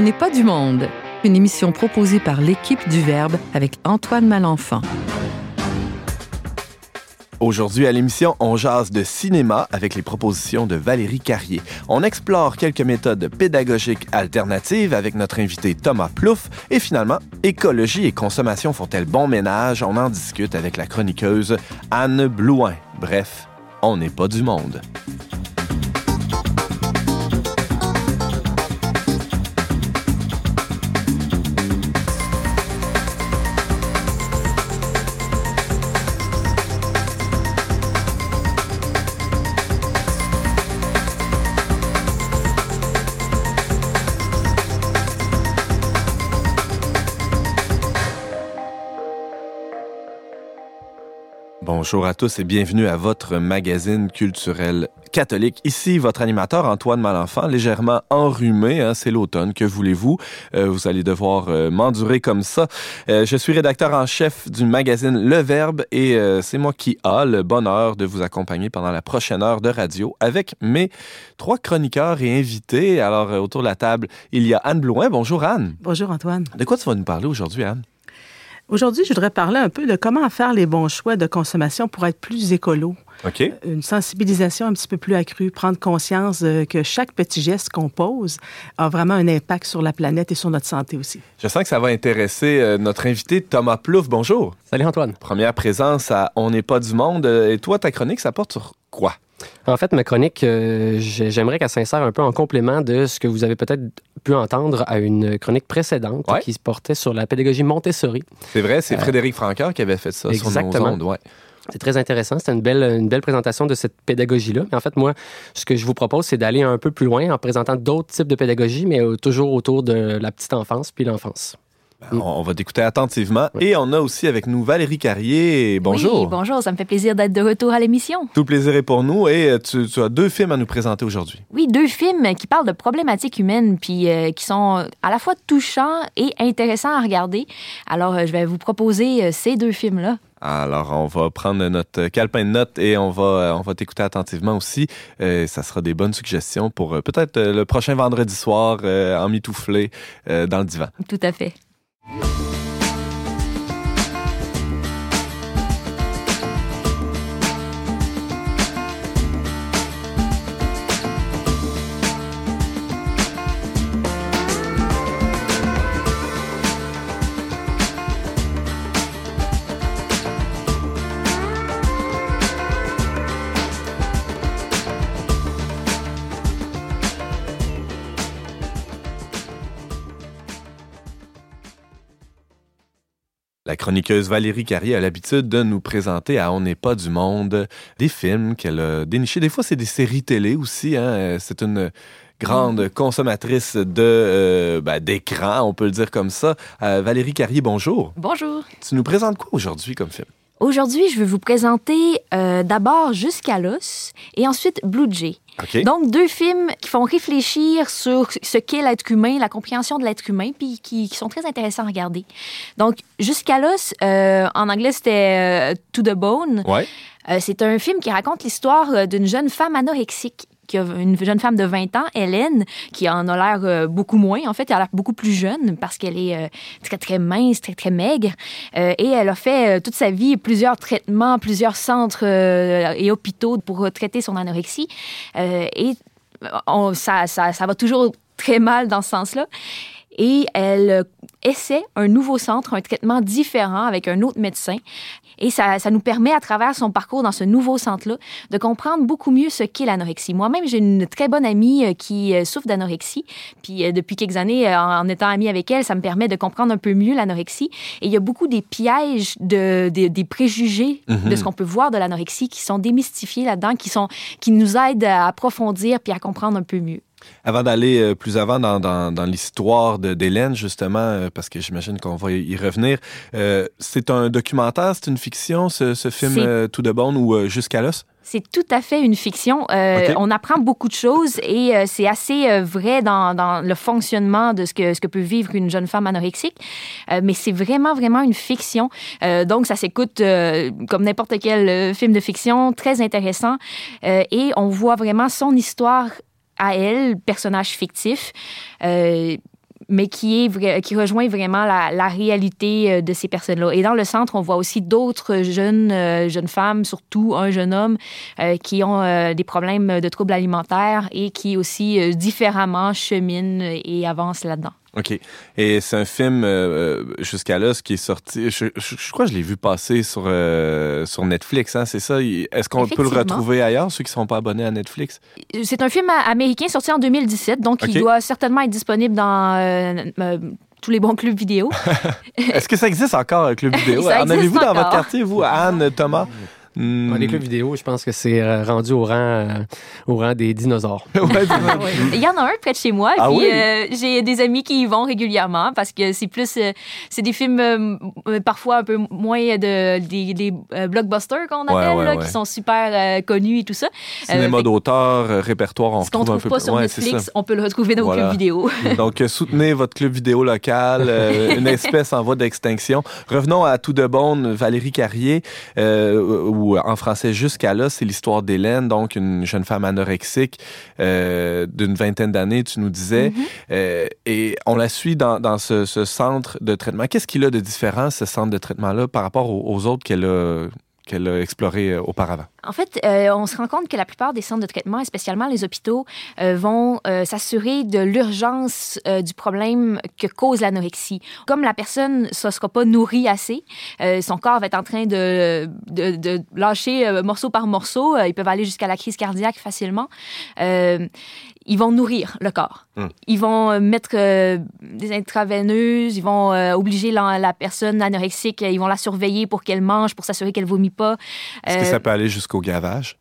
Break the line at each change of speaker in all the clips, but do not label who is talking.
On n'est pas du monde. Une émission proposée par l'équipe du Verbe avec Antoine Malenfant.
Aujourd'hui à l'émission, on jase de cinéma avec les propositions de Valérie Carrier. On explore quelques méthodes pédagogiques alternatives avec notre invité Thomas Plouffe. Et finalement, écologie et consommation font-elles bon ménage? On en discute avec la chroniqueuse Anne Blouin. Bref, on n'est pas du monde. Bonjour à tous et bienvenue à votre magazine culturel catholique. Ici, votre animateur Antoine Malenfant, légèrement enrhumé, hein, c'est l'automne, que voulez-vous? Euh, vous allez devoir euh, m'endurer comme ça. Euh, je suis rédacteur en chef du magazine Le Verbe et c'est moi qui a le bonheur de vous accompagner pendant la prochaine heure de radio avec mes trois chroniqueurs et invités. Alors, autour de la table, il y a Anne Blouin. Bonjour Anne.
Bonjour Antoine.
De quoi tu vas nous parler aujourd'hui, Anne?
Aujourd'hui, je voudrais parler un peu de comment faire les bons choix de consommation pour être plus écolo.
OK.
Une sensibilisation un petit peu plus accrue, prendre conscience que chaque petit geste qu'on pose a vraiment un impact sur la planète et sur notre santé aussi.
Je sens que ça va intéresser euh, notre invité Thomas Plouffe. Bonjour.
Salut Antoine.
Première présence à On n'est pas du monde. Et toi, ta chronique, ça porte sur quoi?
En fait, ma chronique, euh, j'aimerais qu'elle s'insère un peu en complément de ce que vous avez peut-être pu entendre à une chronique précédente qui se portait sur la pédagogie Montessori.
C'est vrai, c'est euh, Frédéric Francoeur qui avait fait ça
exactement.
sur nos ondes.
C'est très intéressant. C'était une belle, une belle présentation de cette pédagogie-là. Mais en fait, moi, ce que je vous propose, c'est d'aller un peu plus loin en présentant d'autres types de pédagogie, mais euh, toujours autour de la petite enfance puis l'enfance.
Ben, on va t'écouter attentivement. Et on a aussi avec nous Valérie Carrier. Bonjour.
Oui, bonjour. Ça me fait plaisir d'être de retour à l'émission.
Tout le plaisir est pour nous. Et euh, tu, as deux films à nous présenter aujourd'hui.
Oui, deux films qui parlent de problématiques humaines puis euh, qui sont à la fois touchants et intéressants à regarder. Alors, euh, je vais vous proposer ces deux films-là.
Alors, on va prendre notre calepin de notes et on va, on va t'écouter attentivement aussi. ça sera des bonnes suggestions pour peut-être le prochain vendredi soir en mitouflé dans le divan.
Tout à fait.
La chroniqueuse Valérie Carrier a l'habitude de nous présenter à On n'est pas du monde des films qu'elle a dénichés. Des fois, c'est des séries télé aussi. Hein. C'est une grande consommatrice de euh, ben, d'écran, on peut le dire comme ça. Euh, Valérie Carrier, bonjour.
Bonjour.
Tu nous présentes quoi aujourd'hui comme film?
Aujourd'hui, je vais vous présenter euh, d'abord Jusqu'à l'os et ensuite Blue Jay. Donc, deux films qui font réfléchir sur ce qu'est l'être humain, la compréhension de l'être humain, puis qui, sont très intéressants à regarder. Donc, Jusqu'à l'os, euh, en anglais, c'était euh, To the Bone.
Ouais.
c'est un film qui raconte l'histoire d'une jeune femme anorexique qui a une jeune femme de 20 ans, Hélène, qui en a l'air euh, beaucoup moins. En fait, elle a l'air beaucoup plus jeune parce qu'elle est euh, très, très mince, très, très maigre. Euh, et elle a fait toute sa vie plusieurs traitements, plusieurs centres et hôpitaux pour traiter son anorexie. et ça, ça, ça va toujours très mal dans ce sens-là. Et elle essaie un nouveau centre, un traitement différent avec un autre médecin. Et ça, ça nous permet, à travers son parcours dans ce nouveau centre-là, de comprendre beaucoup mieux ce qu'est l'anorexie. Moi-même, j'ai une très bonne amie euh, qui euh, souffre d'anorexie. Puis euh, depuis quelques années, en étant amie avec elle, ça me permet de comprendre un peu mieux l'anorexie. Et il y a beaucoup des pièges, de, des préjugés de ce mhm. qu'on peut voir de l'anorexie qui sont démystifiés là-dedans, qui, sont, qui nous aident à approfondir puis à comprendre un peu mieux.
Avant d'aller euh, plus avant dans, dans, dans l'histoire d'Hélène, justement, euh, parce que j'imagine qu'on va y revenir, euh, c'est un documentaire, c'est une fiction, ce, ce film Tout de bon ou Jusqu'à l'os?
C'est tout à fait une fiction. On apprend beaucoup de choses et c'est assez vrai dans, dans, le fonctionnement de ce que, ce que peut vivre une jeune femme anorexique. mais c'est vraiment, vraiment une fiction. donc, ça s'écoute comme n'importe quel film de fiction, très intéressant. et on voit vraiment son histoire à elle, personnage fictif. Euh, mais qui, est, qui rejoint vraiment la, réalité de ces personnes-là. Et dans le centre, on voit aussi d'autres jeunes, jeunes femmes, surtout un jeune homme, qui ont des problèmes de troubles alimentaires et qui aussi différemment cheminent et avancent là-dedans.
OK. Et c'est un film euh, jusqu'à là, ce qui est sorti. Je, crois que je l'ai vu passer sur, euh, sur Netflix, hein, c'est ça? Est-ce qu'on peut le retrouver ailleurs, ceux qui ne sont pas abonnés à Netflix?
C'est un film américain sorti en 2017, donc il doit certainement être disponible dans euh, tous les bons clubs vidéo.
Est-ce que ça existe encore, un club vidéo? en avez-vous dans votre quartier, vous, Anne, Thomas?
Hmm. les clubs vidéo, je pense que c'est euh, rendu au rang, euh, au rang des dinosaures.
Il y en a un près de chez moi. Ah puis euh, j'ai des amis qui y vont régulièrement parce que c'est plus. c'est des films parfois un peu moins de, des, blockbusters qu'on appelle, qui sont super connus et tout ça.
Cinéma d'auteur, répertoire,
on Ce qu'on ne trouve pas sur Netflix, on peut le retrouver dans vos clubs vidéo.
Donc soutenez votre club vidéo local, une espèce en voie d'extinction. Revenons à Tout de Bonne, Valérie Carrier en français jusqu'à là, c'est l'histoire d'Hélène, donc une jeune femme anorexique euh, d'une vingtaine d'années, tu nous disais. Mm-hmm. Euh, et on la suit dans, ce, centre de traitement. Qu'est-ce qu'il a de différent, ce centre de traitement-là, par rapport aux autres qu'elle a qu'elle a exploré euh, auparavant?
En fait, euh, on se rend compte que la plupart des centres de traitement, et spécialement les hôpitaux, euh, vont s'assurer de l'urgence du problème que cause l'anorexie. Comme la personne ne sera pas nourrie assez, son corps va être en train de, de, de lâcher morceau par morceau. ils peuvent aller jusqu'à la crise cardiaque facilement ils vont nourrir le corps. Hmm. Ils vont euh, mettre euh, des intraveineuses, ils vont euh, obliger la, personne anorexique, ils vont la surveiller pour qu'elle mange, pour s'assurer qu'elle vomit pas.
Est-ce que ça peut aller jusqu'au gavage?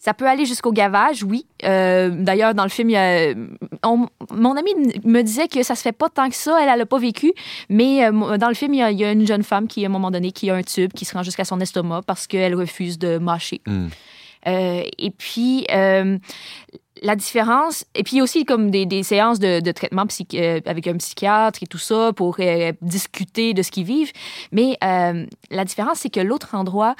Ça peut aller jusqu'au gavage, oui. D'ailleurs, dans le film, mon ami me disait que ça se fait pas tant que ça. Elle, n'a pas vécu. Mais dans le film, il y, a, une jeune femme qui, à un moment donné, qui a un tube qui se rend jusqu'à son estomac parce qu'elle refuse de mâcher. Hmm. et puis, la différence, et puis aussi comme des, des séances de, traitement euh, avec un psychiatre et tout ça pour euh, discuter de ce qu'ils vivent. Mais euh, la différence, c'est que l'autre endroit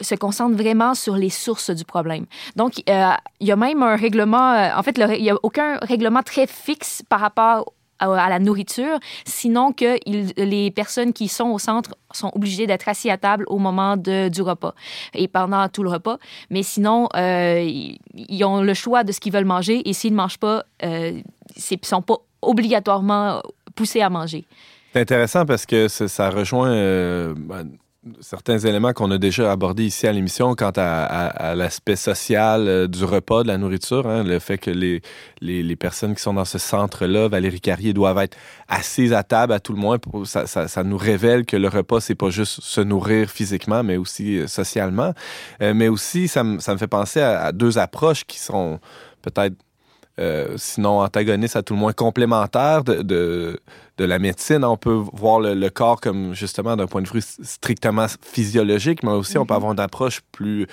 se concentre vraiment sur les sources du problème. Donc, il y a même un règlement, en fait, il n'y a aucun règlement très fixe par rapport à, la nourriture, sinon que les personnes qui sont au centre sont obligées d'être assis à table au moment du repas et pendant tout le repas. Mais sinon, euh, ils ont le choix de ce qu'ils veulent manger et s'ils ne mangent pas, euh, ils ne sont pas obligatoirement poussés à manger.
C'est intéressant parce que ça, rejoint euh, ben, certains éléments qu'on a déjà abordés ici à l'émission quant à, l'aspect social euh, du repas, de la nourriture, hein, le fait que les, les, personnes qui sont dans ce centre-là, Valérie Carrier, doivent être assises à table à tout le moins. Pour, ça, ça, nous révèle que le repas, c'est pas juste se nourrir physiquement, mais aussi euh, socialement. Euh, mais aussi, ça, ça me fait penser à deux approches qui sont peut-être euh, sinon antagoniste à tout le moins complémentaire de, de, la médecine. On peut voir le, corps comme justement d'un point de vue strictement physiologique, mais aussi on peut mm-hmm. avoir une approche plus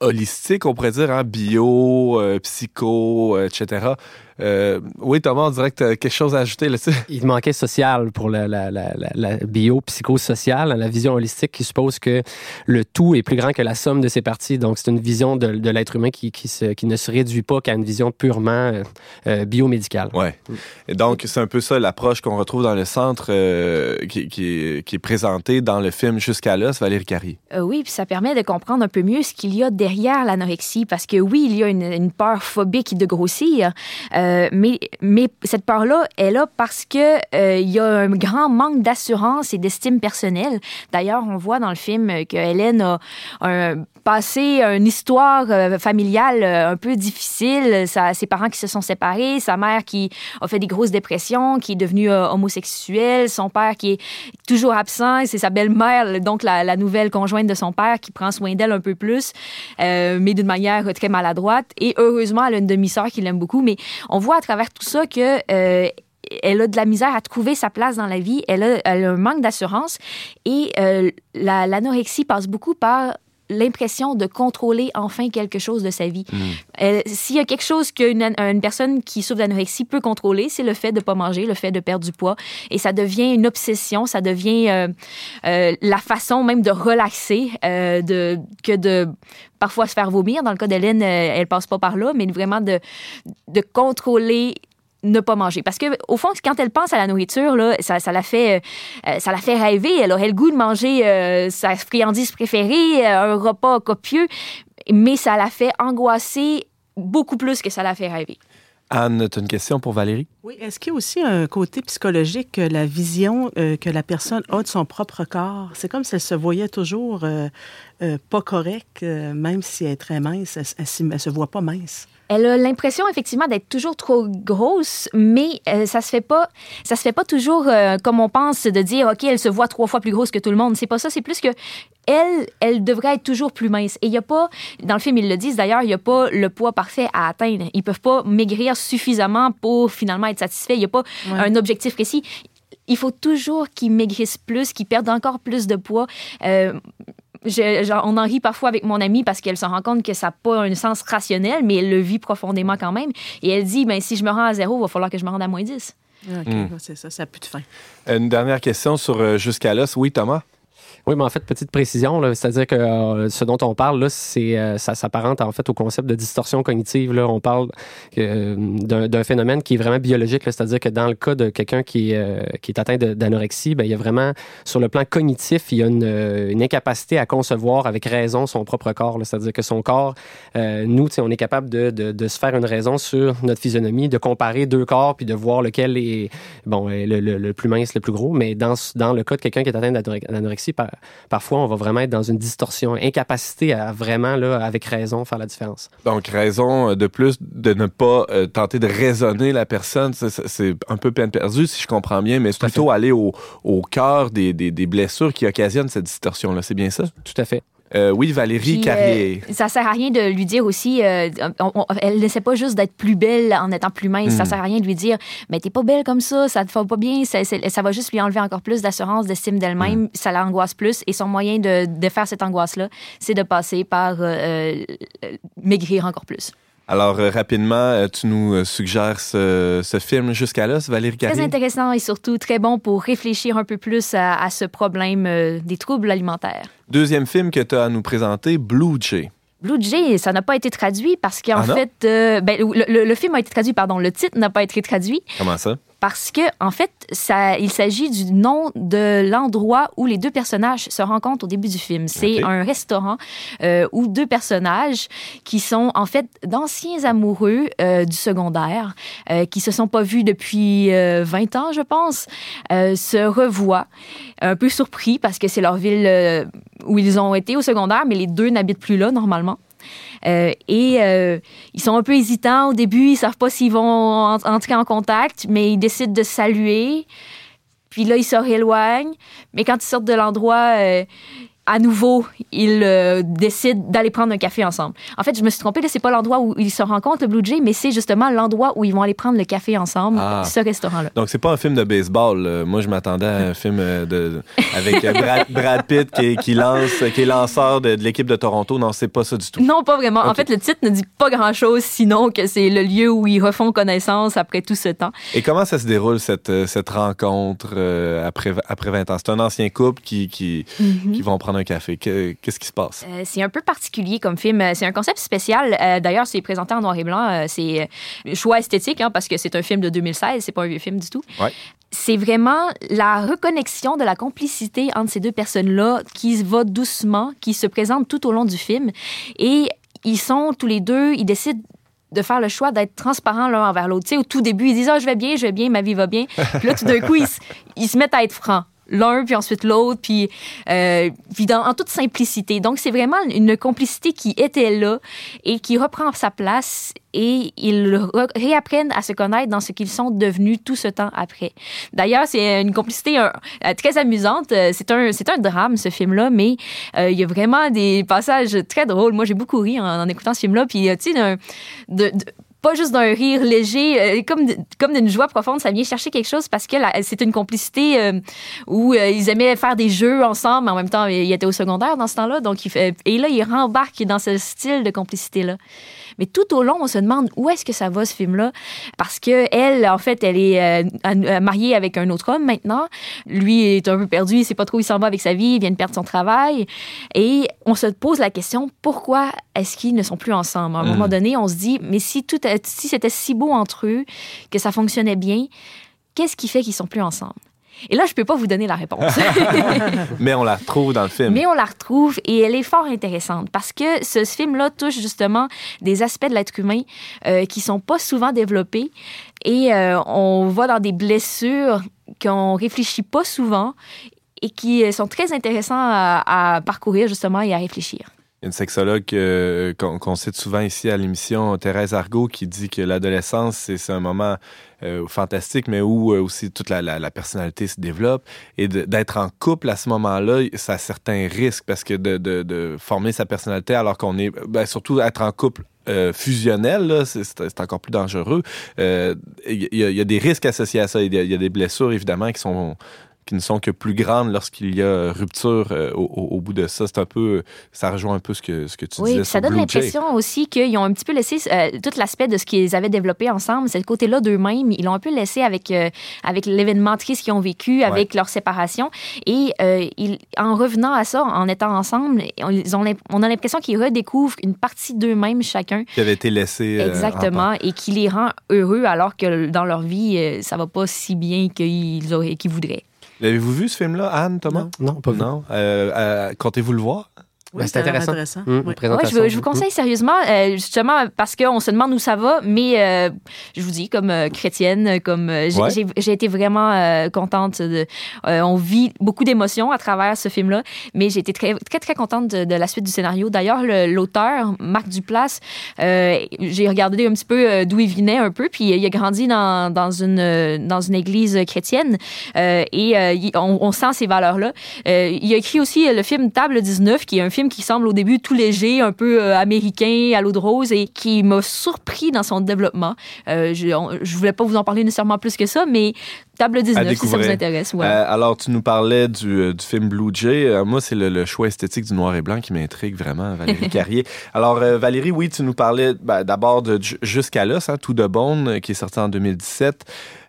holistique, on pourrait dire, hein, bio, euh, psycho, etc. Euh, oui, Thomas, on dirait que tu as quelque chose à ajouter là-dessus.
Il manquait social pour la, la, la, la bio-psychosociale, la vision holistique qui suppose que le tout est plus grand que la somme de ses parties. Donc, c'est une vision de, de l'être humain qui, qui, se, qui, ne se réduit pas qu'à une vision purement euh, euh biomédicale.
Oui. Et donc, c'est un peu ça l'approche qu'on retrouve dans le centre euh, qui, qui, qui, est présenté dans le film Jusqu'à l'os, Valérie Carrier.
Euh, oui, puis ça permet de comprendre un peu mieux ce qu'il y a derrière l'anorexie, parce que oui, il y a une, une peur phobique de grossir. Euh, mais, mais cette peur-là est là parce que euh, il y a un grand manque d'assurance et d'estime personnelle. D'ailleurs, on voit dans le film que Hélène a un, passé une histoire euh, familiale un peu difficile. Ses parents qui se sont séparés, sa mère qui a fait des grosses dépressions, qui est devenue homosexuelle, son père qui est toujours absent, c'est sa belle-mère, donc la, nouvelle conjointe de son père qui prend soin d'elle un peu plus, mais d'une manière très maladroite. Et heureusement, elle a une demi-sœur qui l'aime beaucoup, mais on voit à travers tout ça que euh, elle a de la misère à trouver sa place dans la vie, elle a, un manque d'assurance et euh, l'anorexie passe beaucoup par l'impression de contrôler enfin quelque chose de sa vie. Mm. S'il y a quelque chose qu'une une personne qui souffre d'anorexie peut contrôler, c'est le fait de ne pas manger, le fait de perdre du poids. Et ça devient une obsession, ça devient euh, euh, la façon même de relaxer euh, de, que de parfois se faire vomir. Dans le cas d'Hélène, elle passe pas par là, mais vraiment de, de contrôler ne pas manger. Parce que au fond, quand elle pense à la nourriture, là, ça, ça la fait, euh, ça la fait rêver. Elle aurait le goût de manger euh, sa friandise préférée, euh, un repas copieux, mais ça la fait angoisser beaucoup plus que ça la fait rêver.
Anne, tu as une question pour Valérie?
Oui, est-ce qu'il y a aussi un côté psychologique que la vision euh, que la personne a de son propre corps? C'est comme si elle se voyait toujours euh, euh, pas correcte, euh, même si elle est très mince, elle, elle, elle se voit pas mince.
Elle a l'impression effectivement d'être toujours trop grosse, mais euh, ça se fait pas, ça se fait pas toujours euh, comme on pense de dire ok elle se voit trois fois plus grosse que tout le monde. C'est pas ça, c'est plus que elle, elle devrait être toujours plus mince. Et il y a pas, dans le film ils le disent d'ailleurs, il y a pas le poids parfait à atteindre. Ils peuvent pas maigrir suffisamment pour finalement être satisfaits. Il y a pas
Ouais.
un objectif précis. Il faut toujours qu'ils maigrissent plus, qu'ils perdent encore plus de poids. Euh, je- genre, on en rit parfois avec mon amie parce qu'elle se rend compte que ça n'a pas un sens rationnel, mais elle le vit profondément quand même. Et elle dit, ben, si je me rends à zéro, il va falloir que je me rende à moins 10.
OK,
Mm.
c'est ça, ça n'a plus de fin.
Une dernière question sur euh, Jusqu'à l'os. Oui, Thomas?
Oui, mais en fait, petite précision, c'est-à-dire que euh, ce dont on parle, là, c'est, euh, ça s'apparente en fait au concept de distorsion cognitive. Là. On parle euh, d'un, phénomène qui est vraiment biologique, c'est-à-dire que dans le cas de quelqu'un qui, euh, qui est atteint d'anorexie, ben, il y a vraiment, sur le plan cognitif, il y a une, euh, une incapacité à concevoir avec raison son propre corps. C'est-à-dire que son corps, nous, on est capable de, de, de se faire une raison sur notre physionomie, de comparer deux corps, puis de voir lequel est bon, le, le- plus mince, le plus gros. Mais dans, dans le cas de quelqu'un qui est atteint d'anore- d'anorexie, parfois, on va vraiment être dans une distorsion, incapacité à vraiment, là, avec raison, faire la différence.
Donc, raison euh, de plus de ne pas euh, tenter de raisonner la personne, c'est- un peu peine perdue, si je comprends bien, mais plutôt aller au, au cœur des, des- des blessures qui occasionnent cette distorsion-là. C'est bien ça?
Tout à fait.
Euh, oui, Valérie
Puis,
Carrier.
euh, ça sert à rien de lui dire aussi, euh, on- on- elle n'essaie pas juste d'être plus belle en étant plus mince. Ça
Mm.
sert à rien de lui dire, mais t'es pas belle comme ça, ça te fait pas bien. Ça, va juste lui enlever encore plus d'assurance, d'estime d'elle-même. Ça l'angoisse plus. Et son moyen de, de faire cette angoisse-là, c'est de passer par euh, euh, maigrir encore plus.
Alors, euh, rapidement, euh, tu nous euh, suggères ce, ce film Jusqu'à l'os, Valérie
Très
Carrier?
intéressant et surtout très bon pour réfléchir un peu plus à, à ce problème euh, des troubles alimentaires.
Deuxième film que tu as à nous présenter, Blue Jay.
Blue Jay, ça n'a pas été traduit parce qu'en
Ah
fait, ben, le, le- le film a été traduit, pardon, le titre n'a pas été traduit
Comment ça?
Parce que en fait, ça, il s'agit du nom de l'endroit où les deux personnages se rencontrent au début du film. C'est un restaurant euh, où deux personnages qui sont en fait d'anciens amoureux euh, du secondaire, euh, qui se sont pas vus depuis euh, 20 ans, je pense, euh, se revoient, un peu surpris parce que c'est leur ville euh, où ils ont été au secondaire, mais les deux n'habitent plus là normalement. Euh, et euh, ils sont un peu hésitants au début, ils savent pas s'ils vont en- entrer en contact, mais ils décident de saluer. Puis là, ils se rééloignent. Mais quand ils sortent de l'endroit, euh, à nouveau, ils euh, décident d'aller prendre un café ensemble. En fait, je me suis trompée, là, c'est pas l'endroit où ils se rencontrent, le Blue Jay, mais c'est justement l'endroit où ils vont aller prendre le café ensemble,
Ah.
ce restaurant-là.
Donc, c'est pas un film de baseball. là. Moi, je m'attendais à un film euh, de, avec euh, Brad, Brad Pitt qui, qui lance, qui est lanceur de, de l'équipe de Toronto. Non, c'est pas ça du tout.
Non, pas vraiment. En fait, le titre ne dit pas grand-chose, sinon que c'est le lieu où ils refont connaissance après tout ce temps.
Et comment ça se déroule, cette, euh, cette rencontre euh, après, après 20 ans? C'est un ancien couple qui, qui, qui vont prendre un café. Que- Qu'est-ce qui se passe?
Euh, c'est un peu particulier comme film. Euh, C'est un concept spécial. Euh, D'ailleurs, c'est présenté en noir et blanc. C'est choix esthétique hein, parce que c'est un film de 2016. C'est pas un vieux film du tout.
Ouais.
C'est vraiment la reconnexion de la complicité entre ces deux personnes-là qui va doucement, qui se présente tout au long du film. Et ils sont tous les deux, ils décident de faire le choix d'être transparents l'un envers l'autre. Tu sais, au tout début, ils disent Ah, je vais bien, je vais bien, ma vie va bien. Puis là, tout d'un coup, ils, se- ils se mettent à être francs. L'un, puis ensuite l'autre, puis, euh, puis dans, en toute simplicité. Donc, c'est vraiment une complicité qui était là et qui reprend sa place et ils re- réapprennent à se connaître dans ce qu'ils sont devenus tout ce temps après. D'ailleurs, c'est une complicité euh, très amusante. Euh, C'est un, c'est un drame, ce film-là, mais il y a vraiment des passages très drôles. Moi, j'ai beaucoup ri en, en écoutant ce film-là. Puis, tu sais, pas juste d'un rire léger, euh, comme, comme d'une joie profonde, ça vient chercher quelque chose parce que c'est une complicité euh, où euh, ils aimaient faire des jeux ensemble, mais en même temps, ils étaient au secondaire dans ce temps-là. Donc, il fait, et là, ils rembarquent dans ce style de complicité-là. Mais tout au long, on se demande où est-ce que ça va, ce film-là. Parce que elle, en fait, elle est euh, mariée avec un autre homme maintenant. Lui est un peu perdu, il sait pas trop où il s'en va avec sa vie, il vient de perdre son travail. Et on se pose la question, pourquoi est-ce qu'ils ne sont plus ensemble? À un moment donné, on se dit, mais si tout, si c'était si beau entre eux, que ça fonctionnait bien, qu'est-ce qui fait qu'ils sont plus ensemble? Et là, je peux pas vous donner la réponse.
Mais on la retrouve dans le film.
Mais on la retrouve et elle est fort intéressante parce que ce film-là touche justement des aspects de l'être humain euh, qui sont pas souvent développés et euh, on voit dans des blessures qu'on réfléchit pas souvent et qui sont très intéressants à, à parcourir justement et à réfléchir
une sexologue euh, qu'on cite souvent ici à l'émission, Thérèse Argot, qui dit que l'adolescence, c'est un moment euh, fantastique, mais où euh, aussi toute la, personnalité se développe. Et d'être en couple à ce moment-là, ça a certains risques parce que de, former sa personnalité alors qu'on est, ben, surtout être en couple fusionnel, c'est encore plus dangereux. Il y, y, a des risques associés à ça. Il y, y, a des blessures, évidemment, qui sont qui ne sont que plus grandes lorsqu'il y a rupture euh, au, bout de ça. C'est un peu, ça rejoint un peu ce que, ce que tu disais.
Oui, ça donne l'impression aussi qu'ils ont un petit peu laissé euh, tout l'aspect de ce qu'ils avaient développé ensemble, ce côté-là d'eux-mêmes, ils l'ont un peu laissé avec, euh, avec l'événement triste qu'ils ont vécu, avec leur séparation. Et ils, en revenant à ça, en étant ensemble, ils ont, on a l'impression qu'ils redécouvrent une partie d'eux-mêmes chacun.
Qui avait été laissé.
Exactement, et qui les rend heureux alors que dans leur vie, ça va pas si bien qu'ils qu'ils voudraient.
L'avez-vous vu ce film-là, Anne, Thomas?
Non, pas vu.
Non. Euh, euh, comptez-vous le voir?
Oui, c'est intéressant.
Mmh, je, vous, conseille sérieusement, euh, justement, parce qu'on se demande où ça va, mais euh, je vous dis, comme euh, chrétienne, comme j'ai été vraiment contente. De, on vit beaucoup d'émotions à travers ce film-là, mais j'ai été très, très, très contente de, la suite du scénario. D'ailleurs, l'auteur, Marc Duplass, j'ai regardé un petit peu d'où il venait un peu, puis il a grandi dans, dans, une, dans une église chrétienne et on, on, sent ces valeurs-là. il a écrit aussi le film Table 19, qui est un film qui semble au début tout léger, un peu euh, américain, à l'eau de rose, et qui m'a surpris dans son développement. Euh, je, ne voulais pas vous en parler nécessairement plus que ça, mais Table 19, si ça vous intéresse.
Euh, alors, tu nous parlais du, film Blue Jay. moi, c'est le, choix esthétique du noir et blanc qui m'intrigue vraiment, Valérie Carrier. Alors, Valérie, oui, tu nous parlais ben, d'abord de Jusqu'à l'os, hein, Tout de Bone, qui est sorti en 2017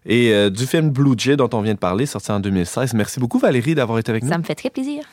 et du film Blue Jay dont on vient de parler, sorti en 2016. Merci beaucoup Valérie d'avoir été avec nous.
Ça me fait très plaisir.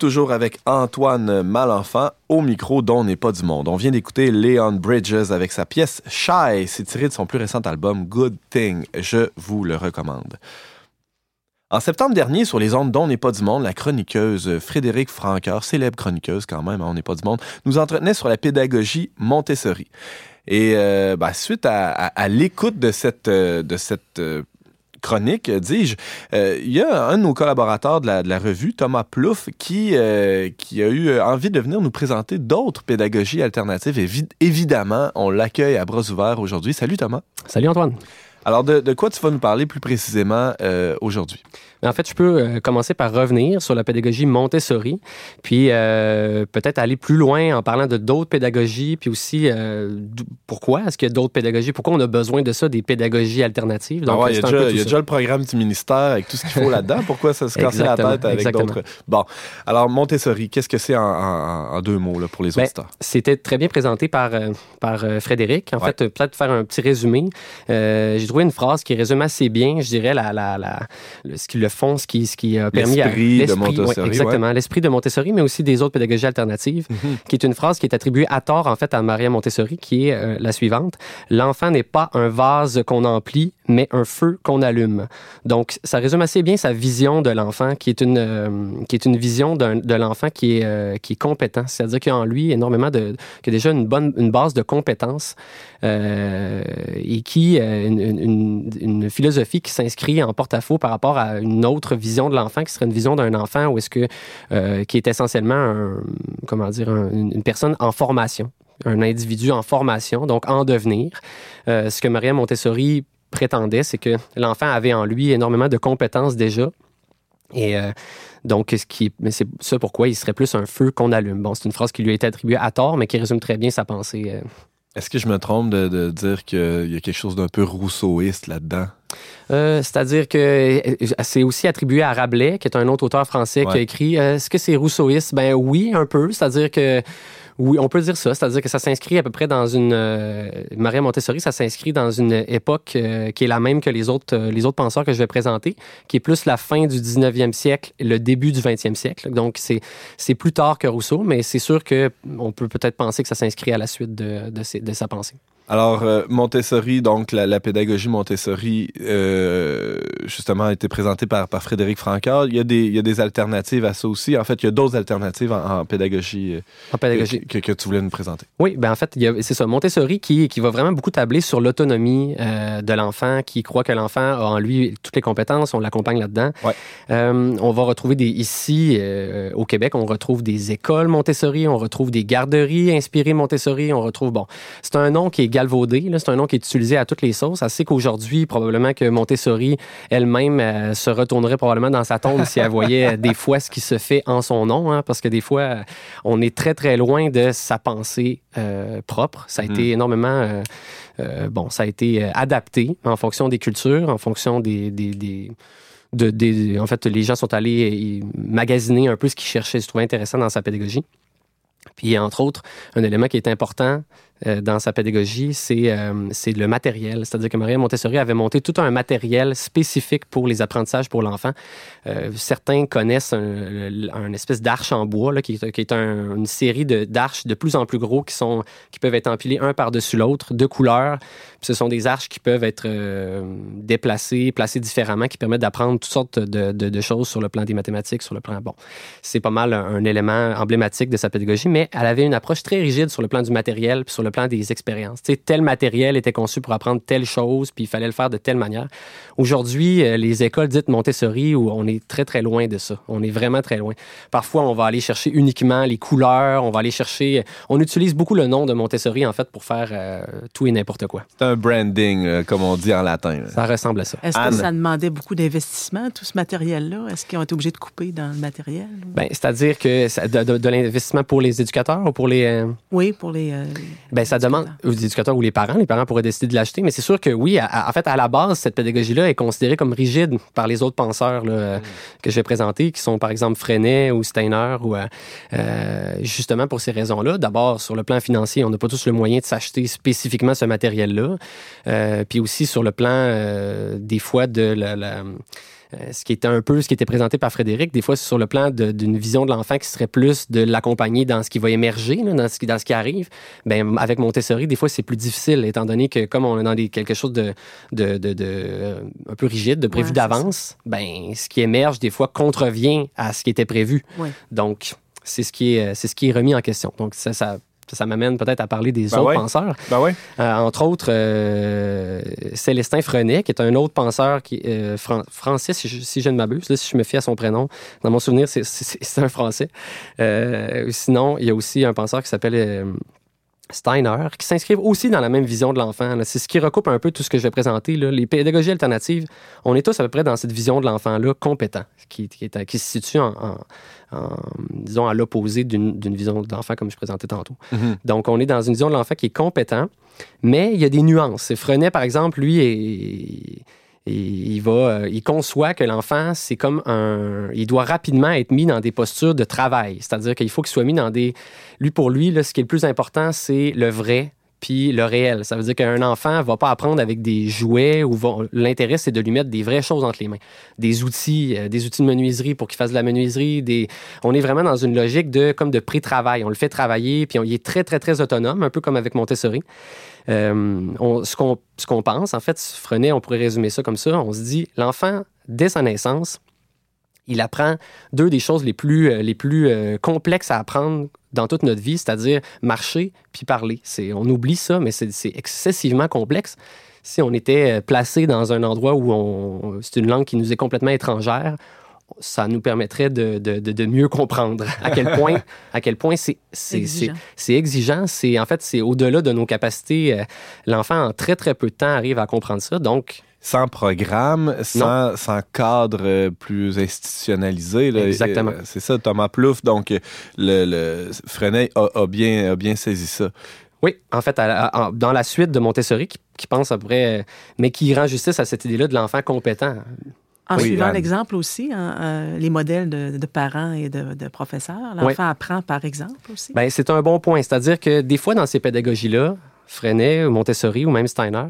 Toujours avec Antoine Malenfant au micro dont n'est pas du monde. On vient d'écouter Leon Bridges avec sa pièce Shy. C'est tiré de son plus récent album Good Thing. Je vous le recommande. En septembre dernier, sur les ondes dont n'est pas du monde, la chroniqueuse Frédéric Franqueur, célèbre chroniqueuse quand même, hein, on n'est pas du monde, nous entretenait sur la pédagogie Montessori. Et euh, ben, suite à, l'écoute de cette, euh, euh, chronique, euh, dis-je, euh, il y a un de nos collaborateurs de la, revue, Thomas Plouffe, qui, euh, qui a eu envie de venir nous présenter d'autres pédagogies alternatives. Évi- évidemment, on l'accueille à bras ouverts aujourd'hui. Salut Thomas.
Salut Antoine.
Alors, de, de quoi tu vas nous parler plus précisément euh, aujourd'hui?
Mais En fait, je peux euh, commencer par revenir sur la pédagogie Montessori, puis euh, peut-être aller plus loin en parlant de d'autres pédagogies, puis aussi pourquoi est-ce qu'il y a d'autres pédagogies, pourquoi on a besoin de ça, des pédagogies alternatives?
Ah ouais, il y a, déjà,
tout
il y a
ça.
déjà le programme du ministère avec tout ce qu'il faut là-dedans. Pourquoi ça se casser la tête avec d'autres... Bon, alors Montessori, qu'est-ce que c'est en, en- en deux mots là, pour les
Ben,
auditeurs?
C'était très bien présenté par, par Frédéric. En
Ouais.
fait, peut-être faire un petit résumé. J'ai trouvé une phrase qui résume assez bien, je dirais, la, la, la- le- ce qui le font, ce qui, ce qui a permis à...
L'esprit de
l'esprit,
Montessori,
ouais, exactement. L'esprit de Montessori, mais aussi des autres pédagogies alternatives,
Mhm.
qui est une phrase qui est attribuée à tort, en fait, à Maria Montessori, qui est euh, la suivante. L'enfant n'est pas un vase qu'on emplit, mais un feu qu'on allume. Donc, ça résume assez bien sa vision de l'enfant, qui est une, euh, qui est une vision d'un- de l'enfant qui est, euh, qui est compétent. C'est-à-dire qu'il y a en lui énormément de, qui a déjà une bonne, une base de compétences et qui, euh, une, philosophie qui s'inscrit en porte-à-faux par rapport à une autre vision de l'enfant, qui serait une vision d'un enfant où est-ce que, euh, qui est essentiellement comment dire, un- une personne en formation un individu en formation, donc en devenir. Euh, ce que Maria Montessori prétendait, c'est que l'enfant avait en lui énormément de compétences déjà. Et euh, donc, ce qui, mais c'est ça pourquoi il serait plus un feu qu'on allume. Bon, c'est une phrase qui lui a été attribuée à tort, mais qui résume très bien sa pensée. euh.
Est-ce que je me trompe de, de dire qu'il y a quelque chose d'un peu rousseauiste là-dedans?
Euh, C'est-à-dire que euh, c'est aussi attribué à Rabelais, qui est un autre auteur français qui a écrit. euh, Est-ce que c'est rousseauiste? Ben oui, un peu. C'est-à-dire que oui, on peut dire ça. C'est-à-dire que ça s'inscrit à peu près dans une euh, Maria Montessori, ça s'inscrit dans une époque euh, qui est la même que les autres euh, les autres penseurs que je vais présenter, qui est plus la fin du 19e siècle, le début du 20e siècle. Donc c'est plus tard que Rousseau, mais c'est sûr que on peut peut-être penser que ça s'inscrit à la suite de de sa pensée.
Alors, euh, Montessori, donc la, la pédagogie Montessori, euh, justement, a été présentée par, par Frédéric Francard. Il y, a des, il y a des alternatives à ça aussi. En fait, il y a d'autres alternatives en, en pédagogie, euh,
En pédagogie.
Que, que, que tu voulais nous présenter.
Oui, ben en fait, c'est ça. Montessori qui, qui va vraiment beaucoup tabler sur l'autonomie euh, de l'enfant, qui croit que l'enfant a en lui toutes les compétences, on l'accompagne là-dedans.
Ouais.
On va retrouver des, ici, au Québec, on retrouve des écoles Montessori, on retrouve des garderies inspirées Montessori, on retrouve, bon, c'est un nom qui est galvaudé, c'est un nom qui est utilisé à toutes les sauces. Assez qu'aujourd'hui, probablement que Montessori elle-même euh, se retournerait probablement dans sa tombe si elle voyait des fois ce qui se fait en son nom, hein, parce que des fois, euh, on est très, très loin de sa pensée euh, propre. Ça a été énormément... euh, euh, bon, ça a été adapté en fonction des cultures, en fonction des... des, des- de, des- en fait, les gens sont allés magasiner un peu ce qu'ils cherchaient, je trouvais intéressant dans sa pédagogie. Puis, entre autres, un élément qui est important euh, dans sa pédagogie, c'est euh, le matériel. C'est-à-dire que Maria Montessori avait monté tout un matériel spécifique pour les apprentissages pour l'enfant. Euh, certains connaissent un, espèce d'arche en bois, qui est, une série d'arches de, plus en plus gros qui, sont, qui peuvent être empilées un par-dessus l'autre, de couleurs. Ce sont des arches qui peuvent être euh, déplacées, placées différemment, qui permettent d'apprendre toutes sortes de, de- choses sur le plan des mathématiques, sur le plan... Bon, c'est pas mal un, un élément emblématique de sa pédagogie, mais elle avait une approche très rigide sur le plan du matériel puis sur le le plan des expériences. Tu sais, tel matériel était conçu pour apprendre telle chose, puis il fallait le faire de telle manière. Aujourd'hui, euh, les écoles dites Montessori, où on est très, très loin de ça. On est vraiment très loin. Parfois, on va aller chercher uniquement les couleurs, on va aller chercher... On utilise beaucoup le nom de Montessori, en fait, pour faire euh, tout et n'importe quoi.
C'est un branding, euh, comme on dit en latin. là.
Ça ressemble à ça.
Est-ce
Anne.
que ça demandait beaucoup d'investissement, tout ce matériel-là? Est-ce qu'ils ont été obligés de couper dans le matériel?
Ben, C'est-à-dire que ça- de, de- de l'investissement pour les éducateurs ou pour les... euh,
Oui, pour les. euh,
Ben, ça demande aux éducateurs ou les parents. Les parents pourraient décider de l'acheter, mais c'est sûr que oui, à- à- en fait, à la base, cette pédagogie-là est considérée comme rigide par les autres penseurs là, euh, que j'ai présentés, qui sont par exemple Freinet ou Steiner, ou euh, euh, justement pour ces raisons-là. D'abord, sur le plan financier, on n'a pas tous le moyen de s'acheter spécifiquement ce matériel-là. Euh, puis aussi sur le plan, euh, des fois, de la- la euh, ce qui était un peu ce qui était présenté par Frédéric, des fois sur le plan d'une vision de l'enfant qui serait plus de l'accompagner dans ce qui va émerger, là, dans, ce qui, dans ce qui arrive. Ben, avec Montessori, des fois c'est plus difficile, étant donné que comme on est dans des, quelque chose de, de, de- de, euh, un peu rigide, de prévu
Ouais,
d'avance, ben, ce qui émerge des fois contrevient à ce qui était prévu.
Ouais.
Donc, c'est ce, qui est, c'est ce qui est remis en question. Donc, ça, ça, ça m'amène peut-être à parler des
Ben
autres
ouais.
penseurs.
Ben ouais.
Euh, entre autres, euh, Célestin Frenet, qui est un autre penseur, qui, euh, Fran- Francis, si je, si je ne m'abuse, là, si je me fie à son prénom, dans mon souvenir, c'est- un Français. Sinon, il y a aussi un penseur qui s'appelle Steiner, qui s'inscrivent aussi dans la même vision de l'enfant. C'est ce qui recoupe un peu tout ce que je vais présenter. là. Les pédagogies alternatives, on est tous à peu près dans cette vision de l'enfant-là compétent, qui, qui, est qui se situe en, en- en, disons, à l'opposé d'une vision de l'enfant comme je présentais tantôt.
Mhm.
Donc, on est dans une vision de l'enfant qui est compétent, mais il y a des nuances. Et Frenet, par exemple, lui, est- il va, euh, il conçoit que l'enfant, c'est comme un, il doit rapidement être mis dans des postures de travail. C'est-à-dire qu'il faut qu'il soit mis dans des, lui pour lui, là, ce qui est le plus important, c'est le vrai puis le réel. Ça veut dire qu'un enfant va pas apprendre avec des jouets ou l'intérêt c'est de lui mettre des vraies choses entre les mains, des outils, euh, des outils de menuiserie pour qu'il fasse de la menuiserie. On est vraiment dans une logique de comme de pré-travail. On le fait travailler puis on est très très très autonome, un peu comme avec Montessori. Euh, ce qu'on pense, en fait, Frenet, on pourrait résumer ça comme ça. On se dit, l'enfant, dès sa naissance, il apprend deux des choses les plus, euh, les plus complexes à apprendre dans toute notre vie, c'est-à-dire marcher puis parler. C'est, on oublie ça, mais c'est, c'est excessivement complexe. Si on était euh, placé dans un endroit où on, c'est une langue qui nous est complètement étrangère, ça nous permettrait de, de- mieux comprendre à quel point, à quel point c'est, c'est,
Exigeant.
c'est- c'est exigeant. C'est, en fait, c'est au-delà de nos capacités. Euh, L'enfant, en très, très peu de temps, arrive à comprendre ça. Donc,
Sans programme, sans, sans cadre euh, plus institutionnalisé. là.
Exactement.
Euh, C'est ça, Thomas Plouffe. Donc, euh, le, le Frenet a, a bien, a bien saisi ça.
Oui, en fait, à dans la suite de Montessori, qui, qui pense après, euh, mais qui rend justice à cette idée-là de l'enfant compétent.
En
Oui,
suivant l'exemple aussi, hein, euh, les modèles de, de parents et de, de professeurs, l'enfant
Oui.
apprend par exemple aussi.
Ben, c'est un bon point. C'est-à-dire que des fois, dans ces pédagogies-là, Freinet, Montessori ou même Steiner,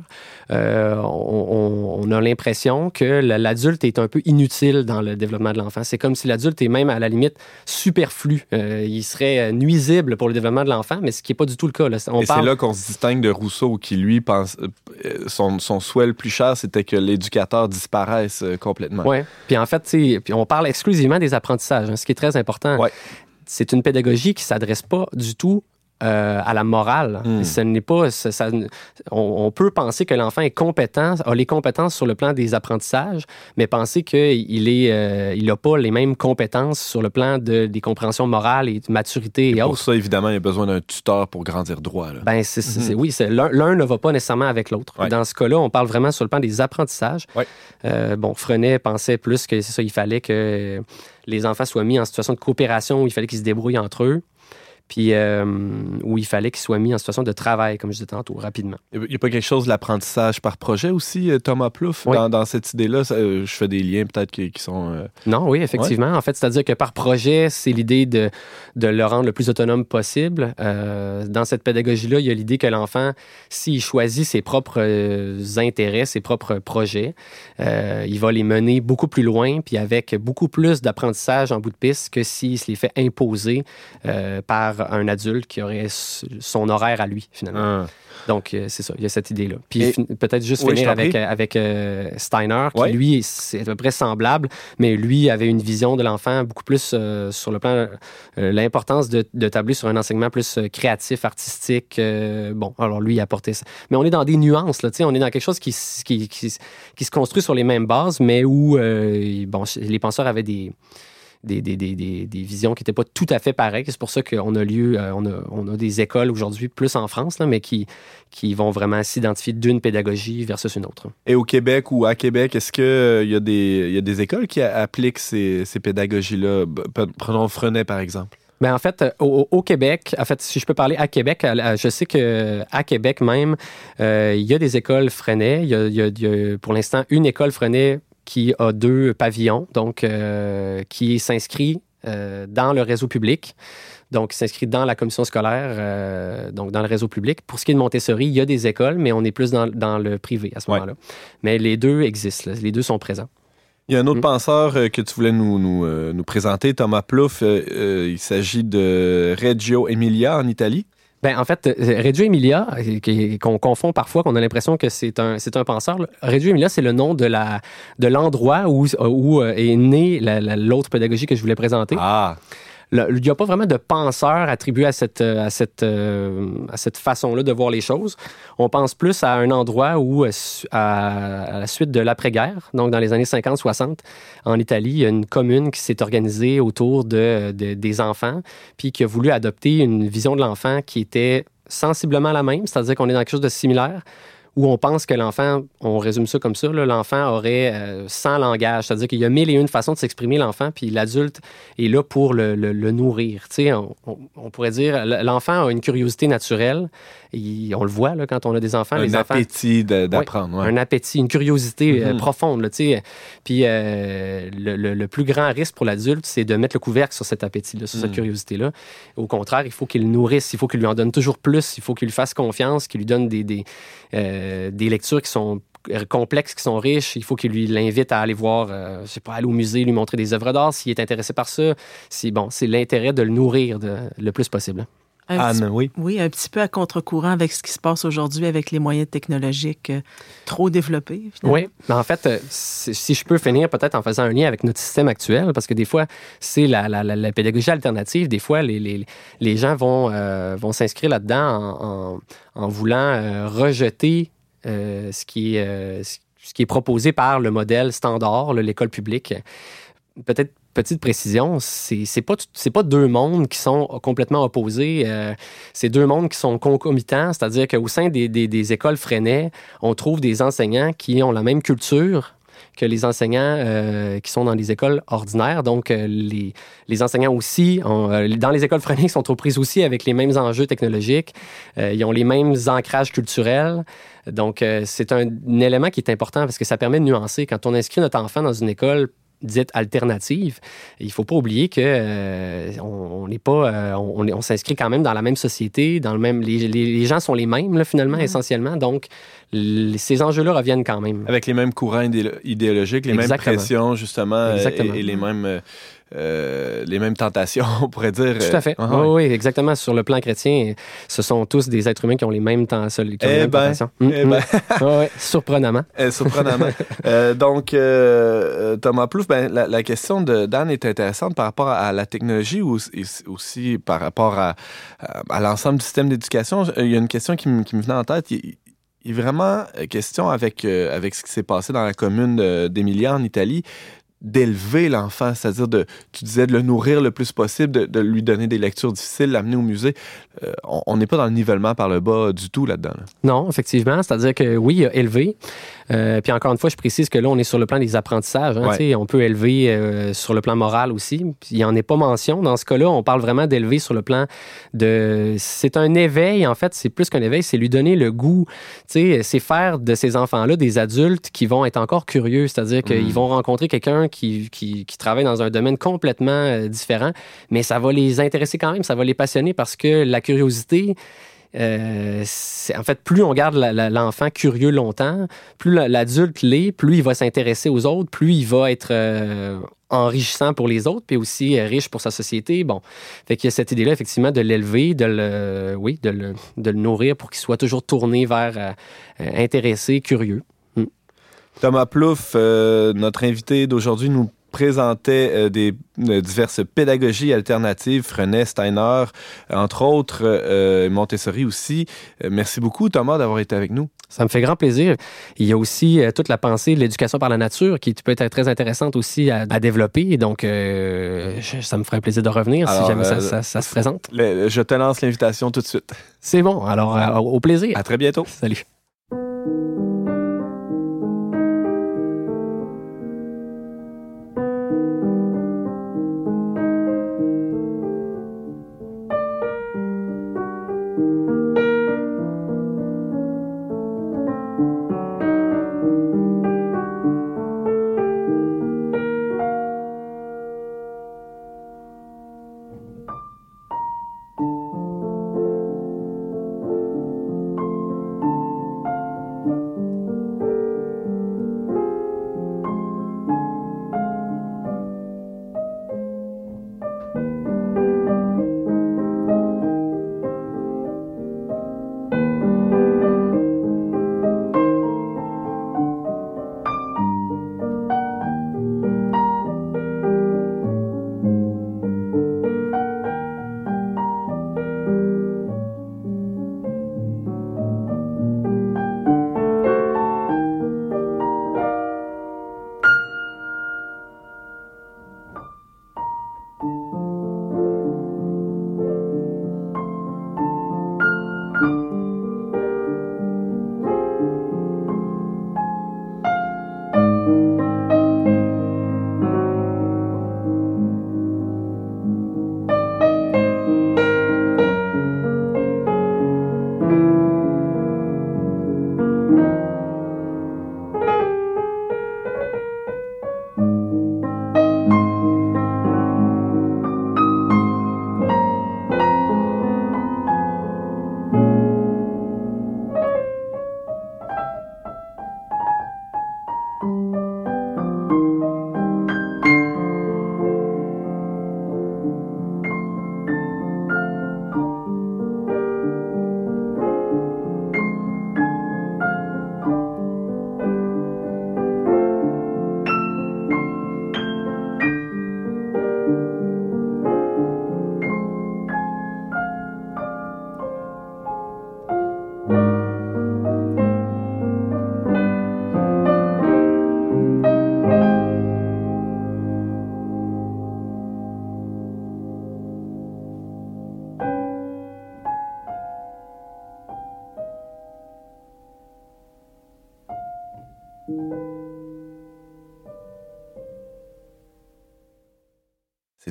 euh, on, a l'impression que la- l'adulte est un peu inutile dans le développement de l'enfant. C'est comme si l'adulte est même à la limite superflu. Euh, il serait euh, nuisible pour le développement de l'enfant, mais ce qui n'est pas du tout le cas. là. On
Et c'est là qu'on se distingue de Rousseau, qui lui pense. son, son souhait le plus cher, c'était que l'éducateur disparaisse complètement.
Oui. Puis en fait, puis on parle exclusivement des apprentissages, hein, ce qui est très important.
Ouais.
C'est une pédagogie qui s'adresse pas du tout euh, à la morale.
Hmm.
Ce n'est pas. ça- ça- on, on peut penser que l'enfant est compétent, a les compétences sur le plan des apprentissages, mais penser qu'il est, euh, il n'a pas les mêmes compétences sur le plan de, des compréhensions morales et de maturité et,
Et pour
autres.
ça, évidemment, il a besoin d'un tuteur pour grandir droit. là.
Ben, c'est, c'est- oui, l'un, ne va pas nécessairement avec l'autre.
Ouais.
Dans ce cas-là, on parle vraiment sur le plan des apprentissages.
Ouais.
Euh, bon, Frenet pensait plus que c'est ça, il fallait que les enfants soient mis en situation de coopération où il fallait qu'ils se débrouillent entre eux, puis euh, où il fallait qu'ils soient mis en situation de travail, comme je disais tantôt, rapidement.
Il n'y a pas quelque chose de l'apprentissage par projet aussi, euh, Thomas Plouffe,
Oui.
dans, dans cette idée-là? euh, je fais des liens peut-être qui, qui sont... euh,
Non, oui, effectivement. En fait, c'est-à-dire que par projet, c'est l'idée de, de le rendre le plus autonome possible. Euh, dans cette pédagogie-là, il y a l'idée que l'enfant, s'il choisit ses propres intérêts, ses propres projets, il va les mener beaucoup plus loin, puis avec beaucoup plus d'apprentissage en bout de piste que s'il se les fait imposer par un adulte qui aurait son horaire à lui, finalement.
Ah.
Donc, euh, c'est ça, il y a cette idée-là. Puis peut-être juste
Oui,
finir avec, euh, avec euh, Steiner, qui lui, c'est à peu près semblable, mais lui avait une vision de l'enfant beaucoup plus euh, sur le plan, l'importance de, de tabler sur un enseignement plus créatif, artistique. bon, alors lui, il apportait ça. Mais on est dans des nuances, là, tu sais, on est dans quelque chose qui, qui, qui, qui se construit sur les mêmes bases, mais où bon, les penseurs avaient des des, des, des, des, des visions qui n'étaient pas tout à fait pareilles. C'est pour ça qu'on a lieu, euh, on, a, on a des écoles aujourd'hui, plus en France, là, mais qui, qui vont vraiment s'identifier d'une pédagogie versus une autre.
Et au Québec ou à Québec, est-ce qu'il y, a des- il y a des écoles qui appliquent ces, ces pédagogies-là? Prenons Frenet, par exemple.
Ben en fait, euh, au, au Québec, en fait, si je peux parler à Québec, je sais que à Québec même, euh, il y a des écoles Freinet. Il y a, il y a- il y a, pour l'instant une école Freinet qui a deux pavillons, donc euh, qui s'inscrit euh, dans le réseau public. Donc, qui s'inscrit dans la commission scolaire, euh, donc dans le réseau public. Pour ce qui est de Montessori, il y a des écoles, mais on est plus dans, dans le privé à ce
Ouais.
moment-là. Mais les deux existent, là. les deux sont présents.
Il y a un autre
Mm.
penseur que tu voulais nous, nous, nous présenter, Thomas Plouffe. Il s'agit de Reggio Emilia en Italie.
Ben, en fait, euh, Reggio Emilia, euh, qu'on confond parfois, qu'on a l'impression que c'est un, penseur. Reggio Emilia, c'est le nom de l'endroit où, où euh, est née la- la- l'autre pédagogie que je voulais présenter.
Ah,
Il n'y a pas vraiment de penseur attribué à cette, euh, à cette, euh, à cette façon-là de voir les choses. On pense plus à un endroit où, euh, à, la suite de l'après-guerre, donc dans les années 50-60, en Italie, il y a une commune qui s'est organisée autour de- des enfants, puis qui a voulu adopter une vision de l'enfant qui était sensiblement la même, c'est-à-dire qu'on est dans quelque chose de similaire, où on pense que l'enfant, on résume ça comme ça, l'enfant aurait euh, 100 langages, c'est-à-dire qu'il y a mille et une façons de s'exprimer l'enfant, puis l'adulte est là pour le, le- le nourrir. Tu sais, on, on- on pourrait dire, l'enfant a une curiosité naturelle, et on le voit là, quand on a des enfants.
un
les
appétit d'apprendre. ouais.
un appétit, une curiosité euh,
Mhm.
profonde. Là. Puis euh, le, plus grand risque pour l'adulte, c'est de mettre le couvercle sur cet appétit-là, sur cette
Mhm.
curiosité-là. Au contraire, il faut qu'il le nourrisse, il faut qu'il lui en donne toujours plus, il faut qu'il lui fasse confiance, qu'il lui donne des, des, euh, des lectures qui sont complexes, qui sont riches. Il faut qu'il lui l'invite à aller voir, euh, je sais pas, aller au musée, lui montrer des œuvres d'art s'il est intéressé par ça. C'est bon, c'est l'intérêt de le nourrir le plus possible.
Un petit-
Anne, oui.
oui, un petit peu à contre-courant avec ce qui se passe aujourd'hui avec les moyens technologiques euh, trop développés. finalement.
Oui, mais en fait, euh, si je peux finir peut-être en faisant un lien avec notre système actuel, parce que des fois, c'est la, la- la- la pédagogie alternative. Des fois, les, les- les gens vont, euh, vont s'inscrire là-dedans en, en- en voulant euh, rejeter euh, ce, qui est, ce qui est proposé par le modèle standard, l'école publique. Peut-être petite précision, c'est pas c'est pas deux mondes qui sont complètement opposés. euh, c'est deux mondes qui sont concomitants, c'est-à-dire qu'au sein des, des- écoles Freinet, on trouve des enseignants qui ont la même culture que les enseignants euh, qui sont dans les écoles ordinaires. Donc, euh, les, les enseignants aussi, dans les écoles Freinet, sont aux prises aussi avec les mêmes enjeux technologiques. Ils ont les mêmes ancrages culturels. Donc, c'est un, un élément qui est important parce que ça permet de nuancer. Quand on inscrit notre enfant dans une école dite alternative, il faut pas oublier que euh, on on n'est pas, euh, on, on s'inscrit quand même dans la même société, dans le même, les, les- les gens sont les mêmes là, finalement essentiellement, donc ces enjeux-là reviennent quand même.
Avec les mêmes courants idéolo- idéologiques, les mêmes pressions, justement, euh,
Exactement.
et, et les mêmes... euh, les mêmes tentations, on pourrait dire.
Tout à fait.
Euh,
oui,
ah,
oui, exactement. Sur le plan chrétien, ce sont tous des êtres humains qui ont les mêmes, temps, qui ont les
Eh
mêmes
ben,
tentations. Mm,
eh
mm.
ben.
Ouais, ouais, surprenamment.
Euh, surprenamment. Euh, donc, euh, Thomas Plouffe, ben, la, la question de Dan est intéressante par rapport à la technologie ou aussi par rapport à, à, à l'ensemble du système d'éducation. Il y a une question qui, me- qui me venait en tête. Il, il est vraiment question avec, euh, avec ce qui s'est passé dans la commune de- d'Emilia en Italie d'élever l'enfant, c'est-à-dire de, tu disais de le nourrir le plus possible, de, de lui donner des lectures difficiles, l'amener au musée. Euh, on- n'est pas dans le nivellement par le bas du tout là-dedans. là.
Non, effectivement. C'est-à-dire que oui, il y a élevé. Euh, puis encore une fois, je précise que là, on est sur le plan des apprentissages. hein,
Ouais.
On peut élever euh, sur le plan moral aussi. Il n'y en est pas mention. Dans ce cas-là, on parle vraiment d'élever sur le plan de... C'est un éveil, en fait. C'est plus qu'un éveil, c'est lui donner le goût. C'est faire de ces enfants-là des adultes qui vont être encore curieux. C'est-à-dire qu'ils
Mhm.
vont rencontrer quelqu'un qui, qui, qui travaille dans un domaine complètement euh, différent, mais ça va les intéresser quand même, ça va les passionner parce que la curiosité euh, en fait, plus on garde l'enfant curieux longtemps, plus la- l'adulte l'est, plus il va s'intéresser aux autres, plus il va être euh, enrichissant pour les autres, puis aussi euh, riche pour sa société. Bon, fait qu'il y a cette idée-là, effectivement, de l'élever, de le, oui, de le, nourrir pour qu'il soit toujours tourné vers intéressé, curieux.
Thomas Plouffe, euh, notre invité d'aujourd'hui, nous présentait euh, des euh, diverses pédagogies alternatives, Frenet, Steiner, entre autres, Montessori aussi. Merci beaucoup, Thomas, d'avoir été avec nous.
Ça me fait grand plaisir. Il y a aussi toute la pensée de l'éducation par la nature qui peut être très intéressante aussi à, à développer. Donc, je- ça me ferait plaisir de revenir
Alors,
si jamais ça, ça- ça se présente.
Le- je te lance l'invitation tout de suite.
C'est bon. Alors, au plaisir.
À très bientôt.
Salut.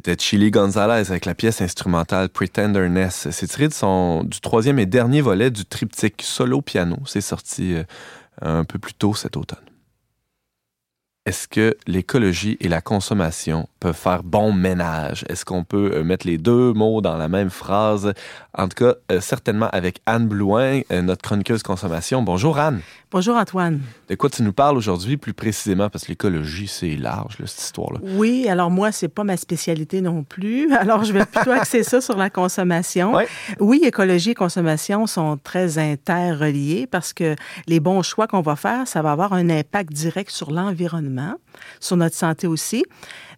C'était Chili Gonzalez avec la pièce instrumentale Pretenderness. C'est tiré de du troisième et dernier volet du triptyque solo piano. C'est sorti euh, un peu plus tôt cet automne. Est-ce que l'écologie et la consommation peuvent faire bon ménage? Est-ce qu'on peut euh, mettre les deux mots dans la même phrase? En tout cas, euh, certainement avec Anne Blouin, notre chroniqueuse consommation. Bonjour Anne.
Bonjour Antoine.
De quoi tu nous parles aujourd'hui plus précisément? Parce que l'écologie, c'est large, là, cette histoire-là?
Oui, alors moi, c'est pas ma spécialité non plus. Alors, je vais plutôt axer ça sur la consommation.
Ouais.
Oui, écologie et consommation sont très interreliés parce que les bons choix qu'on va faire, ça va avoir un impact direct sur l'environnement, sur notre santé aussi.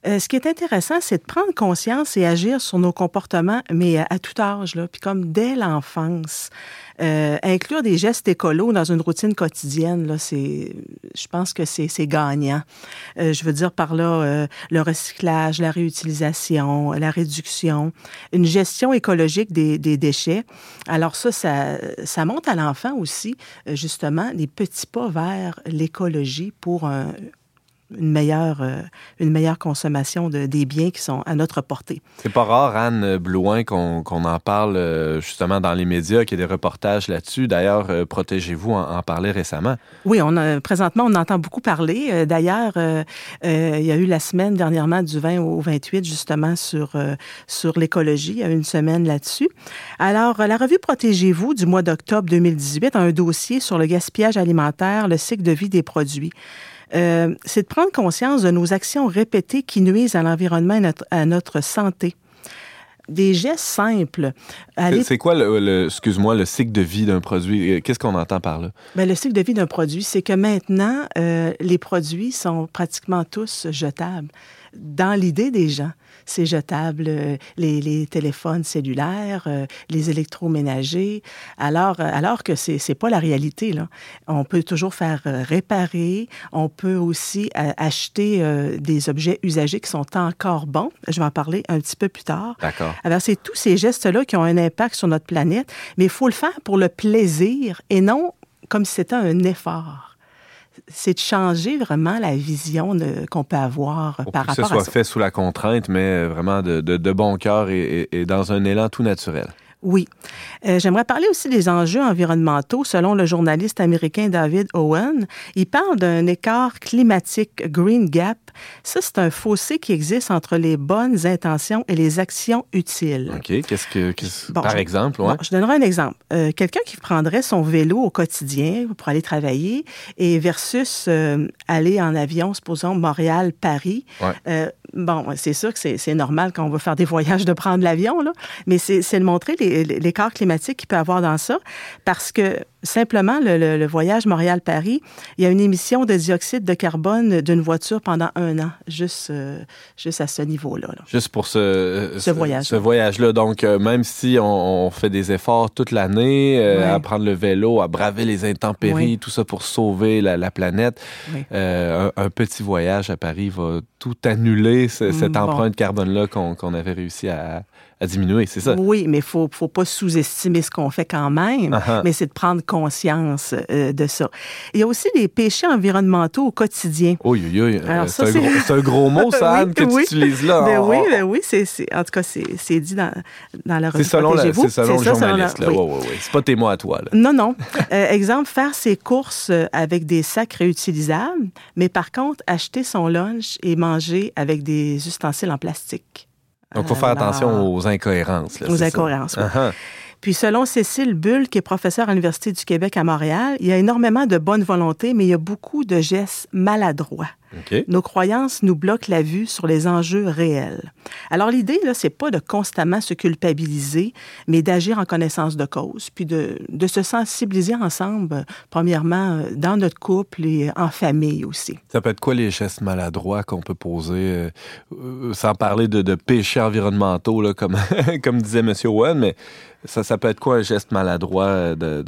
Euh, ce qui est intéressant, c'est de prendre conscience et agir sur nos comportements, mais à, à tout âge, là, puis comme dès l'enfance. Euh, inclure des gestes écolos dans une routine quotidienne, là, c'est, je pense que c'est, gagnant. Euh, je veux dire par là euh, le recyclage, la réutilisation, la réduction, une gestion écologique des, des déchets. Alors ça, ça, ça monte à l'enfant aussi, justement, les petits pas vers l'écologie pour un, une meilleure, euh, une meilleure consommation de, des biens qui sont à notre portée.
C'est pas rare, Anne Blouin, qu'on qu'on en parle euh, justement dans les médias, qu'il y ait des reportages là-dessus. D'ailleurs, euh, Protégez-vous en, en parlait récemment.
Oui, on a, présentement, on entend beaucoup parler. D'ailleurs, il y a eu la semaine dernièrement du 20 au 28 justement sur, sur l'écologie. Il y a eu une semaine là-dessus. Alors, la revue Protégez-vous du mois d'octobre 2018 a un dossier sur le gaspillage alimentaire, le cycle de vie des produits. Euh, c'est de prendre conscience de nos actions répétées qui nuisent à l'environnement et notre- à notre santé. Des gestes simples. Aller
C'est- quoi, le, le- excuse-moi, le cycle de vie d'un produit? Euh, Qu'est-ce qu'on entend par là?
Ben, le cycle de vie d'un produit, c'est que maintenant, euh, les produits sont pratiquement tous jetables. Dans l'idée des gens, c'est jetable. euh, les, les téléphones cellulaires, euh, les électroménagers, alors, euh, alors que c'est n'est pas la réalité. Là. On peut toujours faire euh, réparer. On peut aussi acheter des objets usagés qui sont encore bons. Je vais en parler un petit peu plus tard.
D'accord.
Alors, c'est tous ces gestes-là qui ont un impact sur notre planète, mais il faut le faire pour le plaisir et non comme si c'était un effort. C'est de changer vraiment la vision de- qu'on peut avoir
Pour
par
que ce
rapport
soit
à ça.
fait sous la contrainte, mais vraiment de, de- de bon cœur et, et- et dans un élan tout naturel.
Oui. Euh, J'aimerais parler aussi des enjeux environnementaux. Selon le journaliste américain David Owen, il parle d'un écart climatique Green Gap. Ça, c'est un fossé qui existe entre les bonnes intentions et les actions utiles.
OK. Qu'est-ce que.
Bon,
par
je-
exemple, ouais.
Bon, je donnerai un exemple. Euh, Quelqu'un qui prendrait son vélo au quotidien pour aller travailler et versus euh, aller en avion, supposons Montréal-Paris.
Ouais.
Bon, c'est sûr que c'est normal quand on va faire des voyages de prendre l'avion, là, mais c'est de montrer les- l'écart climatique qu'il peut avoir dans ça parce que simplement, le, le- le voyage Montréal-Paris, il y a une émission de dioxyde de carbone d'une voiture pendant un an, juste, euh, juste à ce niveau-là. là.
Juste pour ce,
Ce voyage-là.
Ce voyage-là. Donc, euh, même si on, on fait des efforts toute l'année euh, à prendre le vélo, à braver les intempéries,
Oui.
tout ça pour sauver la, la planète,
Oui.
un, un petit voyage à Paris va tout annuler, ce- cette
Mm, bon.
empreinte carbone-là qu'on avait réussi à, à diminuer. C'est ça?
Oui, mais il faut, faut pas sous-estimer ce qu'on fait quand même,
Ah ah.
mais c'est de prendre conscience euh, de ça. Il y a aussi les péchés environnementaux au quotidien.
Oui, oui, oui. Euh, c'est un,
c'est-
gros- c'est mot, ça,
Oui,
Anne, que
oui.
tu utilises là.
Ben oui, ben oui, c'est, c'est- en tout cas, c'est, c'est dit dans, dans la
C'est
revue
selon, la- c'est selon le
ça, selon la-
journaliste. là.
oui.
Ouais, ouais. C'est pas tes mots à toi. Là.
Non, non. Euh, exemple, faire ses courses avec des sacs réutilisables, mais par contre, acheter son lunch et manger avec des ustensiles en plastique.
Donc, il faut faire
Alors,
attention aux incohérences. là,
Aux
c'est
incohérences, oui.
Ah.
Puis selon Cécile Bull, qui est professeure à l'Université du Québec à Montréal, il y a énormément de bonne volonté, mais il y a beaucoup de gestes maladroits. Nos croyances nous bloquent la vue sur les enjeux réels. Alors l'idée, là, c'est pas de constamment se culpabiliser, mais d'agir en connaissance de cause, puis de, de se sensibiliser ensemble, euh, premièrement, euh, dans notre couple et en famille aussi.
Ça peut être quoi les gestes maladroits qu'on peut poser, euh, euh, sans parler de, de péchés environnementaux, là, comme, comme disait M. Owen, mais ça, ça peut être quoi un geste maladroit euh,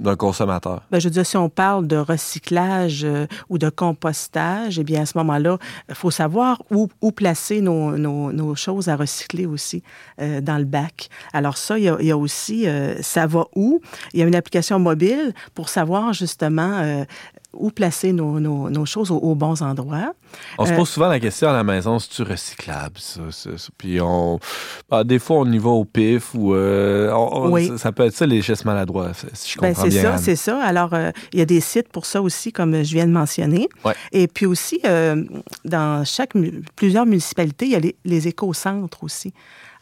d'un consommateur?
Ben, je veux dire, si on parle de recyclage euh, ou de compostage, eh bien, à ce moment-là, il faut savoir où, placer nos, choses à recycler aussi euh, dans le bac. Alors ça, il y a, aussi, ça va où? Il y a une application mobile pour savoir justement où placer nos, choses aux bons endroits.
On se
Euh,
pose souvent la question à la maison, c'est-tu recyclable, ça, ça, ça? Puis on... ah, des fois, on y va au pif ou... euh, on-
Oui.
ça, ça peut être ça, les gestes maladroits, si je
Ben,
comprends
c'est
bien.
ça,
Anne.
c'est ça. Alors, euh, il y a des sites pour ça aussi, comme je viens de mentionner.
Ouais.
Et puis aussi, dans chaque plusieurs municipalités, il y a les, les éco-centres aussi.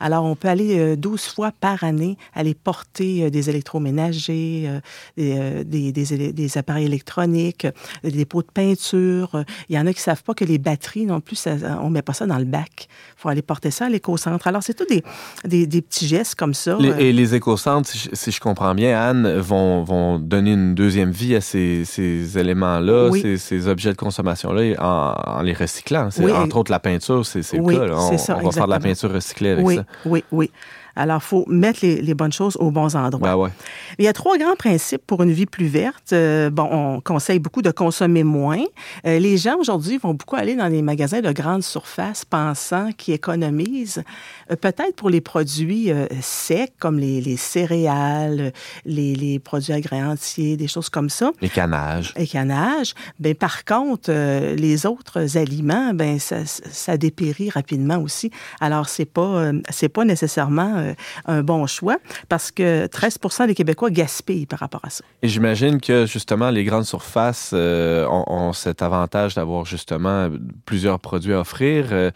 Alors, on peut aller euh, 12 fois par année aller porter des électroménagers, des, des, des élé- des appareils électroniques, des pots de peinture. Il y en a qui savent pas que les batteries non plus, ça, on met pas ça dans le bac. Il faut aller porter ça à l'éco-centre. Alors, c'est tous des, des, des petits gestes comme ça.
Les-
euh,
et les éco-centres, si, je- si je comprends bien, Anne, vont, vont donner une deuxième vie à ces, ces éléments-là,
Oui.
ces, ces objets de consommation-là, en, en les recyclant.
Oui,
entre autres, la peinture, c'est le
oui,
cas. là. On,
ça,
on va faire de la peinture recyclée avec
oui,
ça.
Oui, oui. Alors, il faut mettre les, les bonnes choses aux bons endroits.
Ben ouais.
Il y a trois grands principes pour une vie plus verte. Euh, bon, on conseille beaucoup de consommer moins. Euh, les gens aujourd'hui vont beaucoup aller dans les magasins de grande surface pensant qu'ils économisent. Euh, Peut-être pour les produits secs comme les, les céréales, les, les produits agréés entiers, des choses comme ça
Les canages.
et canage. Ben, par contre, les autres aliments, ben, ça, ça dépérit rapidement aussi. Alors, c'est pas, c'est pas nécessairement un bon choix parce que 13 des Québécois gaspillent par rapport à ça.
Et j'imagine que justement les grandes surfaces euh, ont, cet avantage d'avoir justement plusieurs produits à offrir euh,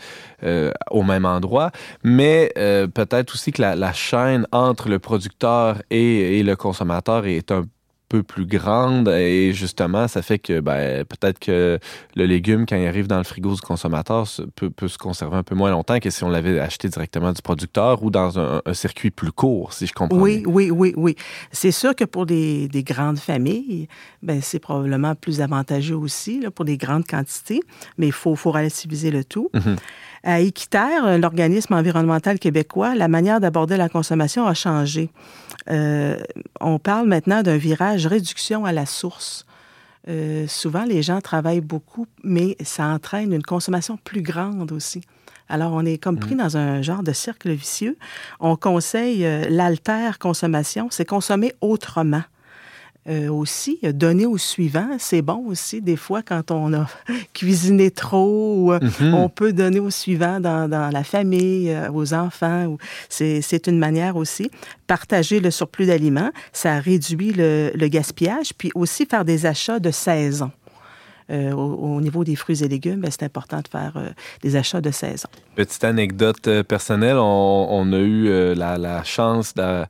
euh, au même endroit, mais euh, peut-être aussi que la, chaîne entre le producteur et, et le consommateur est un peu plus grande et justement ça fait que ben, peut-être que le légume quand il arrive dans le frigo du consommateur peut, peut se conserver un peu moins longtemps que si on l'avait acheté directement du producteur ou dans un, un circuit plus court si je comprends
Oui,
bien.
oui, oui, oui. C'est sûr que pour des, des grandes familles, ben, c'est probablement plus avantageux aussi là, pour des grandes quantités, mais il faut, faut relativiser le tout.
Mhm.
À Équiterre, euh, l'organisme environnemental québécois, la manière d'aborder la consommation a changé. Euh, on parle maintenant d'un virage réduction à la source. Euh, souvent, les gens travaillent beaucoup, mais ça entraîne une consommation plus grande aussi. Alors, on est comme pris dans un genre de cercle vicieux. On conseille euh, l'altère consommation, c'est consommer autrement. Euh, aussi, donner au suivant, c'est bon aussi. Des fois, quand on a cuisiné trop, ou, euh,
Mhm.
on peut donner au suivant dans, dans la famille, euh, aux enfants. C'est c'est une manière aussi. Partager le surplus d'aliments, ça réduit le, le gaspillage, puis aussi faire des achats de saison. Euh, au, au niveau des fruits et légumes, ben, c'est important de faire euh, des achats de saison.
Petite anecdote personnelle, on, on a eu euh, la, la chance d'a-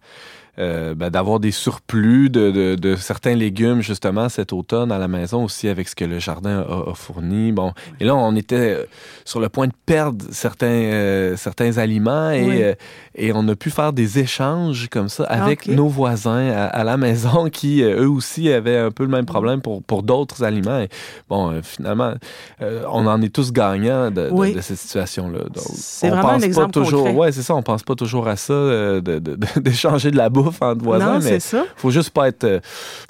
euh, ben, d'avoir des surplus de, de- de certains légumes justement cet automne à la maison aussi avec ce que le jardin a, a fourni. Bon, et là on était euh, sur le point de perdre certains euh, certains aliments et
Oui.
euh, et on a pu faire des échanges comme ça avec
Ok.
nos voisins à, à la maison qui eux aussi avaient un peu le même problème pour pour d'autres aliments. Et, bon, finalement, on en est tous gagnants de, de-
Oui.
de cette situation-là. Donc,
C'est
on
vraiment
pense pas toujours.
concret.
Ouais, c'est ça. On pense pas toujours à ça d'échanger de, la bouffe entre voisins,
non,
mais
ça.
faut juste pas être, euh,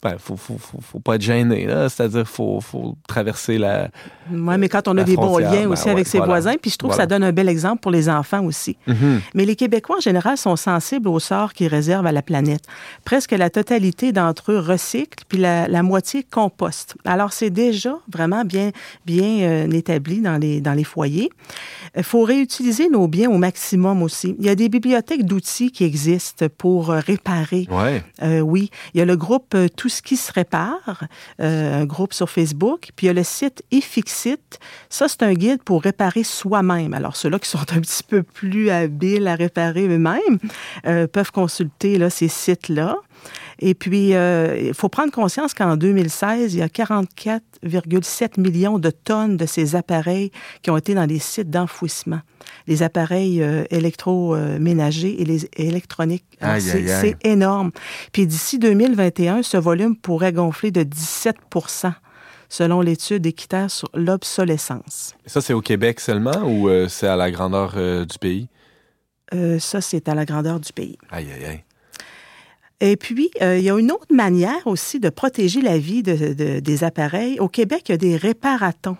ben, faut, faut, faut, faut pas être gêné. là. C'est-à-dire, faut, faut traverser la.
Oui, mais quand on a des bons liens
ben
aussi
ouais,
avec ses
voilà.
voisins, puis je trouve
Voilà.
que ça donne un bel exemple pour les enfants aussi.
Mhm.
Mais les Québécois, en général, sont sensibles au sort qu'ils réservent à la planète. Presque la totalité d'entre eux recyclent, puis la, la moitié composte. Alors, c'est déjà vraiment bien, bien euh, établi dans les, dans les foyers. Il faut réutiliser nos biens au maximum aussi. Il y a des bibliothèques d'outils qui existent pour euh, réparer
Ouais.
euh, oui, il y a le groupe Tout ce qui se répare, euh, un groupe sur Facebook, puis il y a le site Ça, c'est un guide pour réparer soi-même. Alors, ceux-là qui sont un petit peu plus habiles à réparer eux-mêmes euh, peuvent consulter là, ces sites-là. Et puis, euh, il faut prendre conscience qu'en 2016, il y a 44,7 millions de tonnes de ces appareils qui ont été dans les sites d'enfouissement. Les appareils euh, électroménagers et les électroniques. C'est énorme. Puis d'ici 2021, ce volume pourrait gonfler de 17 selon l'étude équitaire sur l'obsolescence.
Ça, c'est au Québec seulement ou euh, c'est à la grandeur euh, du pays?
Euh, ça, c'est à la grandeur du pays.
Aïe, aïe, aïe.
Et puis, il y a une autre manière aussi de protéger la vie de- de- des appareils. Au Québec, il y a des réparatons.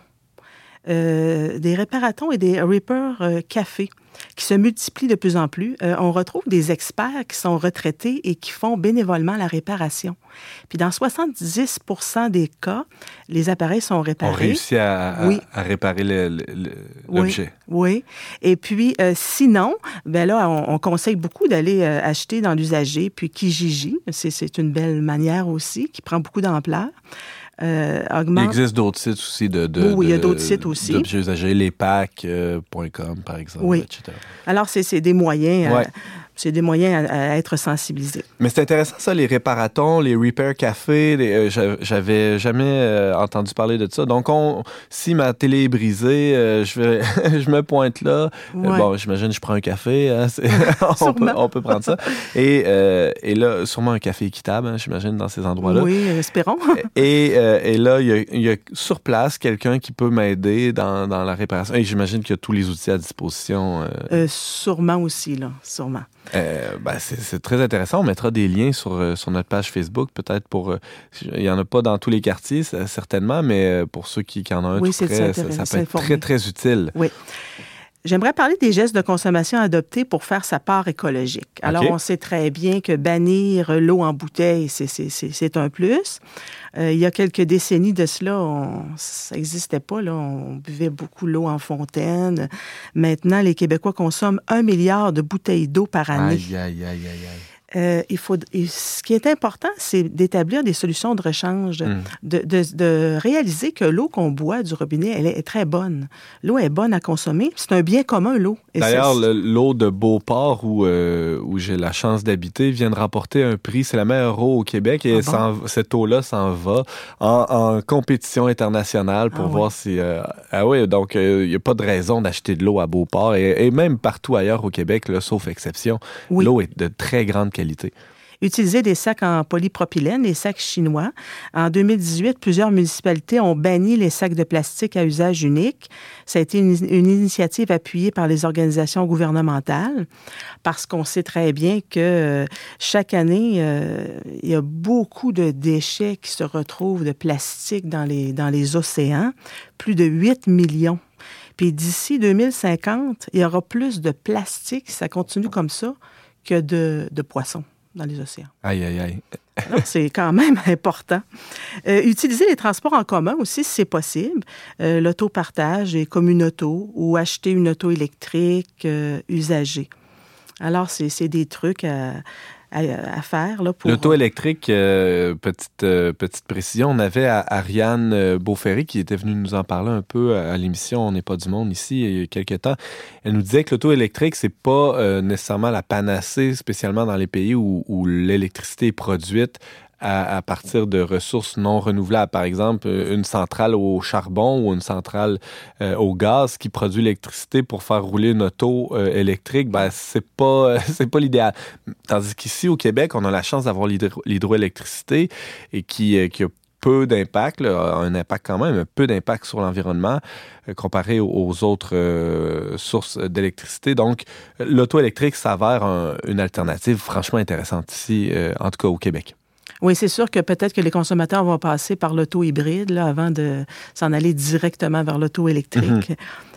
Des réparatons et des Reaper Café qui se multiplient de plus en plus. Euh, on retrouve des experts qui sont retraités et qui font bénévolement la réparation. Puis dans 70% des cas, les appareils sont
On
réparés.
réussit à, à-
Oui.
à réparer le-
Oui.
l'objet.
Oui. Et puis, euh, sinon, ben là, on, on conseille beaucoup d'aller euh, acheter dans l'usager. Puis Kijiji, c'est une belle manière aussi qui prend beaucoup d'ampleur. Euh,
Il
augmente.
existe d'autres sites aussi de, de
Oui, il y a d'autres sites aussi.
d'objets usagés, lespacs.com par exemple,
Oui.
etc.
Alors, c'est, des moyens, à-
Ouais.
C'est des moyens à, à être sensibilisés.
Mais c'est intéressant ça, les réparatons, les repair cafés. euh, j'a- J'avais jamais euh, entendu parler de ça. Donc, on, si ma télé est brisée, euh, je, vais, je me pointe là. Euh,
Ouais.
bon, j'imagine je prends un café. hein, on, peut,
Sûrement.
on peut prendre ça. Et, et là, sûrement un café équitable, hein, j'imagine, dans ces endroits-là.
Oui, espérons.
Et, et là, il y, a, il y a sur place quelqu'un qui peut m'aider dans, dans la réparation. Et j'imagine qu'il y a tous les outils à disposition.
sûrement aussi, là, sûrement.
Euh, ben, c'est très intéressant. On mettra des liens sur, euh, sur notre page Facebook, peut-être pour. euh, il n'y en a pas dans tous les quartiers, ça- certainement, mais pour ceux qui, qui en ont un
Oui,
tout près, ça, peut être très, très utile.
J'aimerais parler des gestes de consommation adoptés pour faire sa part écologique. Alors, on sait très bien que bannir l'eau en bouteille, c'est un plus. Euh, il y a quelques décennies de cela, on- ça n'existait pas. Là. On buvait beaucoup l'eau en fontaine. Maintenant, les Québécois consomment un milliard de bouteilles d'eau par année.
Aïe, aïe, aïe, aïe.
Euh, il faut, et ce qui est important, c'est d'établir des solutions de rechange,
Mm.
de, de- de réaliser que l'eau qu'on boit du robinet, elle est très bonne. L'eau est bonne à consommer. C'est un bien commun, l'eau.
D'ailleurs, l'eau de Beauport, où, euh, où j'ai la chance d'habiter, vient de remporter un prix. C'est la meilleure eau au Québec et
Ah bon?
cette eau-là s'en va en, en compétition internationale pour
Ah
voir si... euh, ah oui, donc il n'y a pas de raison d'acheter de l'eau à Beauport et, et même partout ailleurs au Québec, là, sauf exception.
Oui.
L'eau est de très grande
Utiliser des sacs en polypropylène, les sacs chinois. En 2018, plusieurs municipalités ont banni les sacs de plastique à usage unique. Ça a été une, une initiative appuyée par les organisations gouvernementales parce qu'on sait très bien que euh, chaque année, euh, il y a beaucoup de déchets qui se retrouvent de plastique dans les, dans les océans, plus de 8 millions. Puis d'ici 2050, il y aura plus de plastique, si ça continue comme ça, que de, de poissons dans les océans.
Aïe, aïe, aïe.
Non, c'est quand même important. Euh, utiliser les transports en commun aussi, si c'est possible. Euh, L'autopartage et comme une auto ou acheter une auto électrique euh, usagée. Alors, c'est c'est des trucs à, à, à faire. là, pour...
L'auto électrique, euh, petite, euh, petite précision, on avait à- Ariane euh, Beauferry qui était venue nous en parler un peu à, à l'émission On n'est pas du monde ici il y a quelques temps. Elle nous disait que l'auto électrique, c'est pas euh, nécessairement la panacée, spécialement dans les pays où, où l'électricité est produite à, partir de ressources non renouvelables. Par exemple, une centrale au charbon ou une centrale euh, au gaz qui produit l'électricité pour faire rouler une auto euh, électrique, ben c'est pas pas l'idéal. Tandis qu'ici au Québec, on a la chance d'avoir l'hydro- l'hydroélectricité et qui, euh, qui a peu d'impact, un impact quand même, peu d'impact sur l'environnement comparé aux, autres sources d'électricité. Donc, l'auto électrique s'avère un- une alternative franchement intéressante ici, en tout cas au Québec.
Oui, c'est sûr que peut-être que les consommateurs vont passer par l'auto hybride là, avant de s'en aller directement vers l'auto électrique.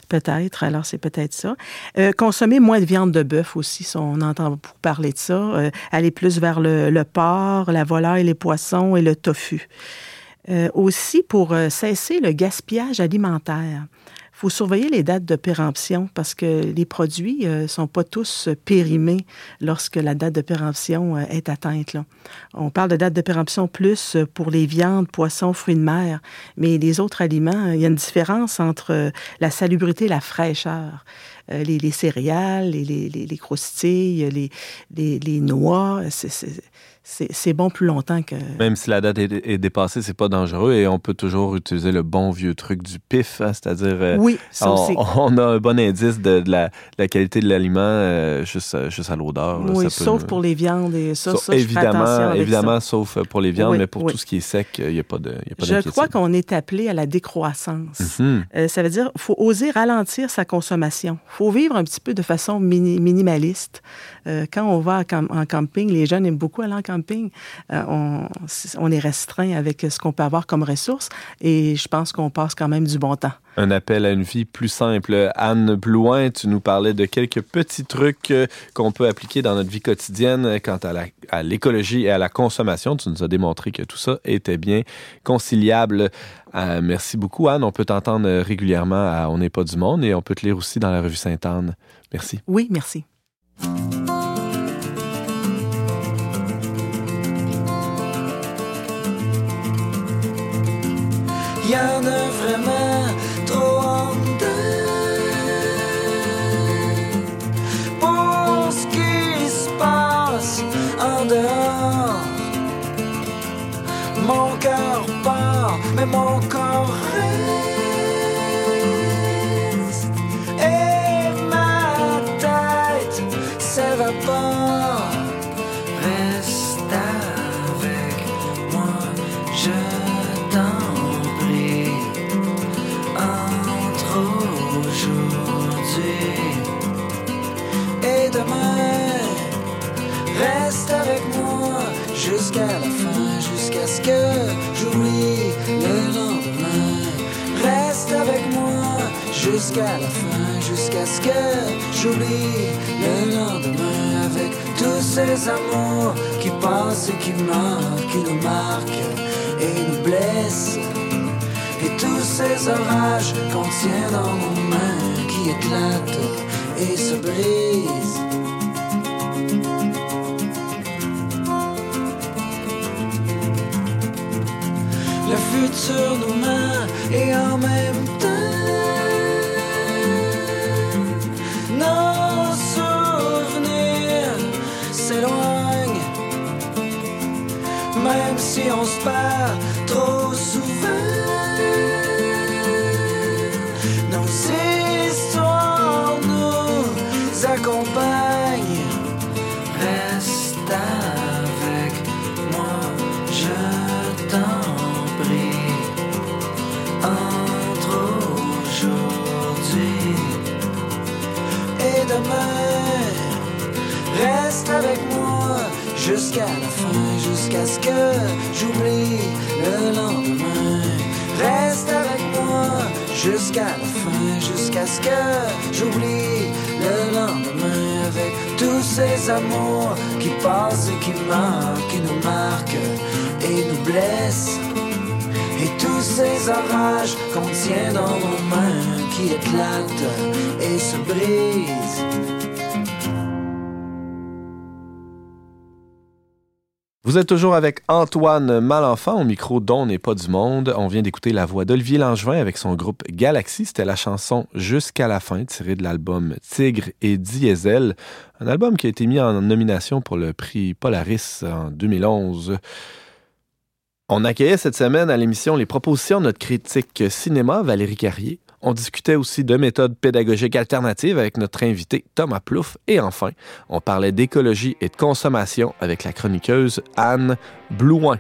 Peut-être, alors c'est peut-être ça. Euh, consommer moins de viande de bœuf aussi, ça, on entend beaucoup parler de ça. Euh, aller plus vers le, le porc, la volaille, les poissons et le tofu. Euh, aussi, pour cesser le gaspillage alimentaire, faut surveiller les dates de péremption parce que les produits ne sont pas tous euh, périmés lorsque la date de péremption euh, est atteinte. Là. On parle de date de péremption plus euh, pour les viandes, poissons, fruits de mer, mais les autres aliments, euh, il y a une différence entre euh, la salubrité et la fraîcheur. Euh, les, les céréales, les, les, les, les croustilles, les, les, les noix, c'est- c'est bon plus longtemps que...
Même si la date est, est dépassée, c'est pas dangereux et on peut toujours utiliser le bon vieux truc du pif, hein, c'est-à-dire euh,
Oui, ça
on,
aussi.
on a un bon indice de, de la, de la qualité de l'aliment euh, juste, euh, juste à l'odeur.
Oui,
peut
sauf pour les viandes et ça,
Sauf-
ça, je fais
évidemment,
avec
évidemment,
ça.
sauf pour les viandes,
Oui,
mais pour
oui.
tout ce qui est sec, il n'y a pas de, y a pas
Je crois qu'on est appelé à la décroissance.
Mhm.
Euh, ça veut dire qu'il faut oser ralentir sa consommation. Il faut vivre un petit peu de façon mini- minimaliste. Quand on va en, en camping, les jeunes aiment beaucoup aller en camping. Euh, on, on est restreint avec ce qu'on peut avoir comme ressources et je pense qu'on passe quand même du bon temps.
Un appel à une vie plus simple. Anne Blouin, tu nous parlais de quelques petits trucs euh, qu'on peut appliquer dans notre vie quotidienne quant à l'écologie et à la consommation. Tu nous as démontré que tout ça était bien conciliable. Euh, merci beaucoup, Anne. On peut t'entendre régulièrement à On n'est pas du monde et on peut te lire aussi dans la revue Sainte-Anne. Merci.
Oui, merci.
Y en a vraiment trop en dedans Pour ce qui se passe en dehors. Mon cœur part, mais mon corps reste et demain. Reste avec moi jusqu'à la fin, jusqu'à ce que j'oublie le lendemain. Reste avec moi jusqu'à la fin, jusqu'à ce que j'oublie le lendemain avec tous ces amours qui passent et qui marquent, qui nous marquent et nous blessent. Et tous ces orages qu'on tient dans nos mains qui éclatent et se brisent. Le futur nous mains et en même temps nos souvenirs s'éloignent. Même si on se perd jusqu'à la fin, jusqu'à ce que j'oublie le lendemain. Reste avec moi jusqu'à la fin, jusqu'à ce que j'oublie le lendemain avec tous ces amours qui passent et qui marquent, qui nous marquent et nous blessent. Et tous ces orages qu'on tient dans nos mains qui éclatent et se brisent.
Vous êtes toujours avec Antoine Malenfant au micro dont n'est pas du monde. On vient d'écouter la voix d'Olivier Langevin avec son groupe Galaxy. C'était la chanson Jusqu'à la fin tirée de l'album Tigre et Diesel, un album qui a été mis en nomination pour le prix Polaris en 2011. On accueillait cette semaine à l'émission les propositions de notre critique cinéma, Valérie Carrier. On discutait aussi de méthodes pédagogiques alternatives avec notre invité Thomas Plouffe. Et enfin, on parlait d'écologie et de consommation avec la chroniqueuse Anne Blouin.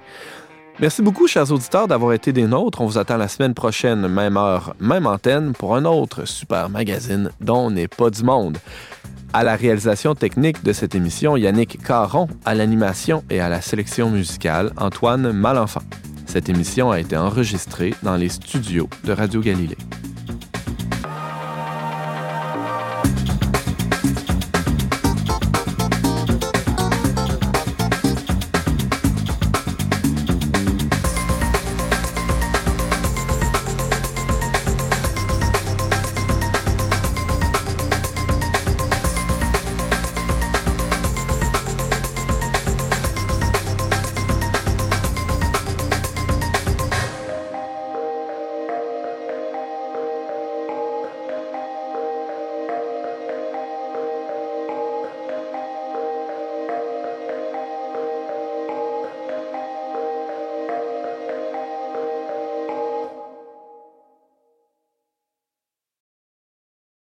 Merci beaucoup, chers auditeurs, d'avoir été des nôtres. On vous attend la semaine prochaine, même heure, même antenne, pour un autre super magazine dont n'est pas du monde. À la réalisation technique de cette émission, Yannick Caron, à l'animation et à la sélection musicale, Antoine Malenfant. Cette émission a été enregistrée dans les studios de Radio Galilée.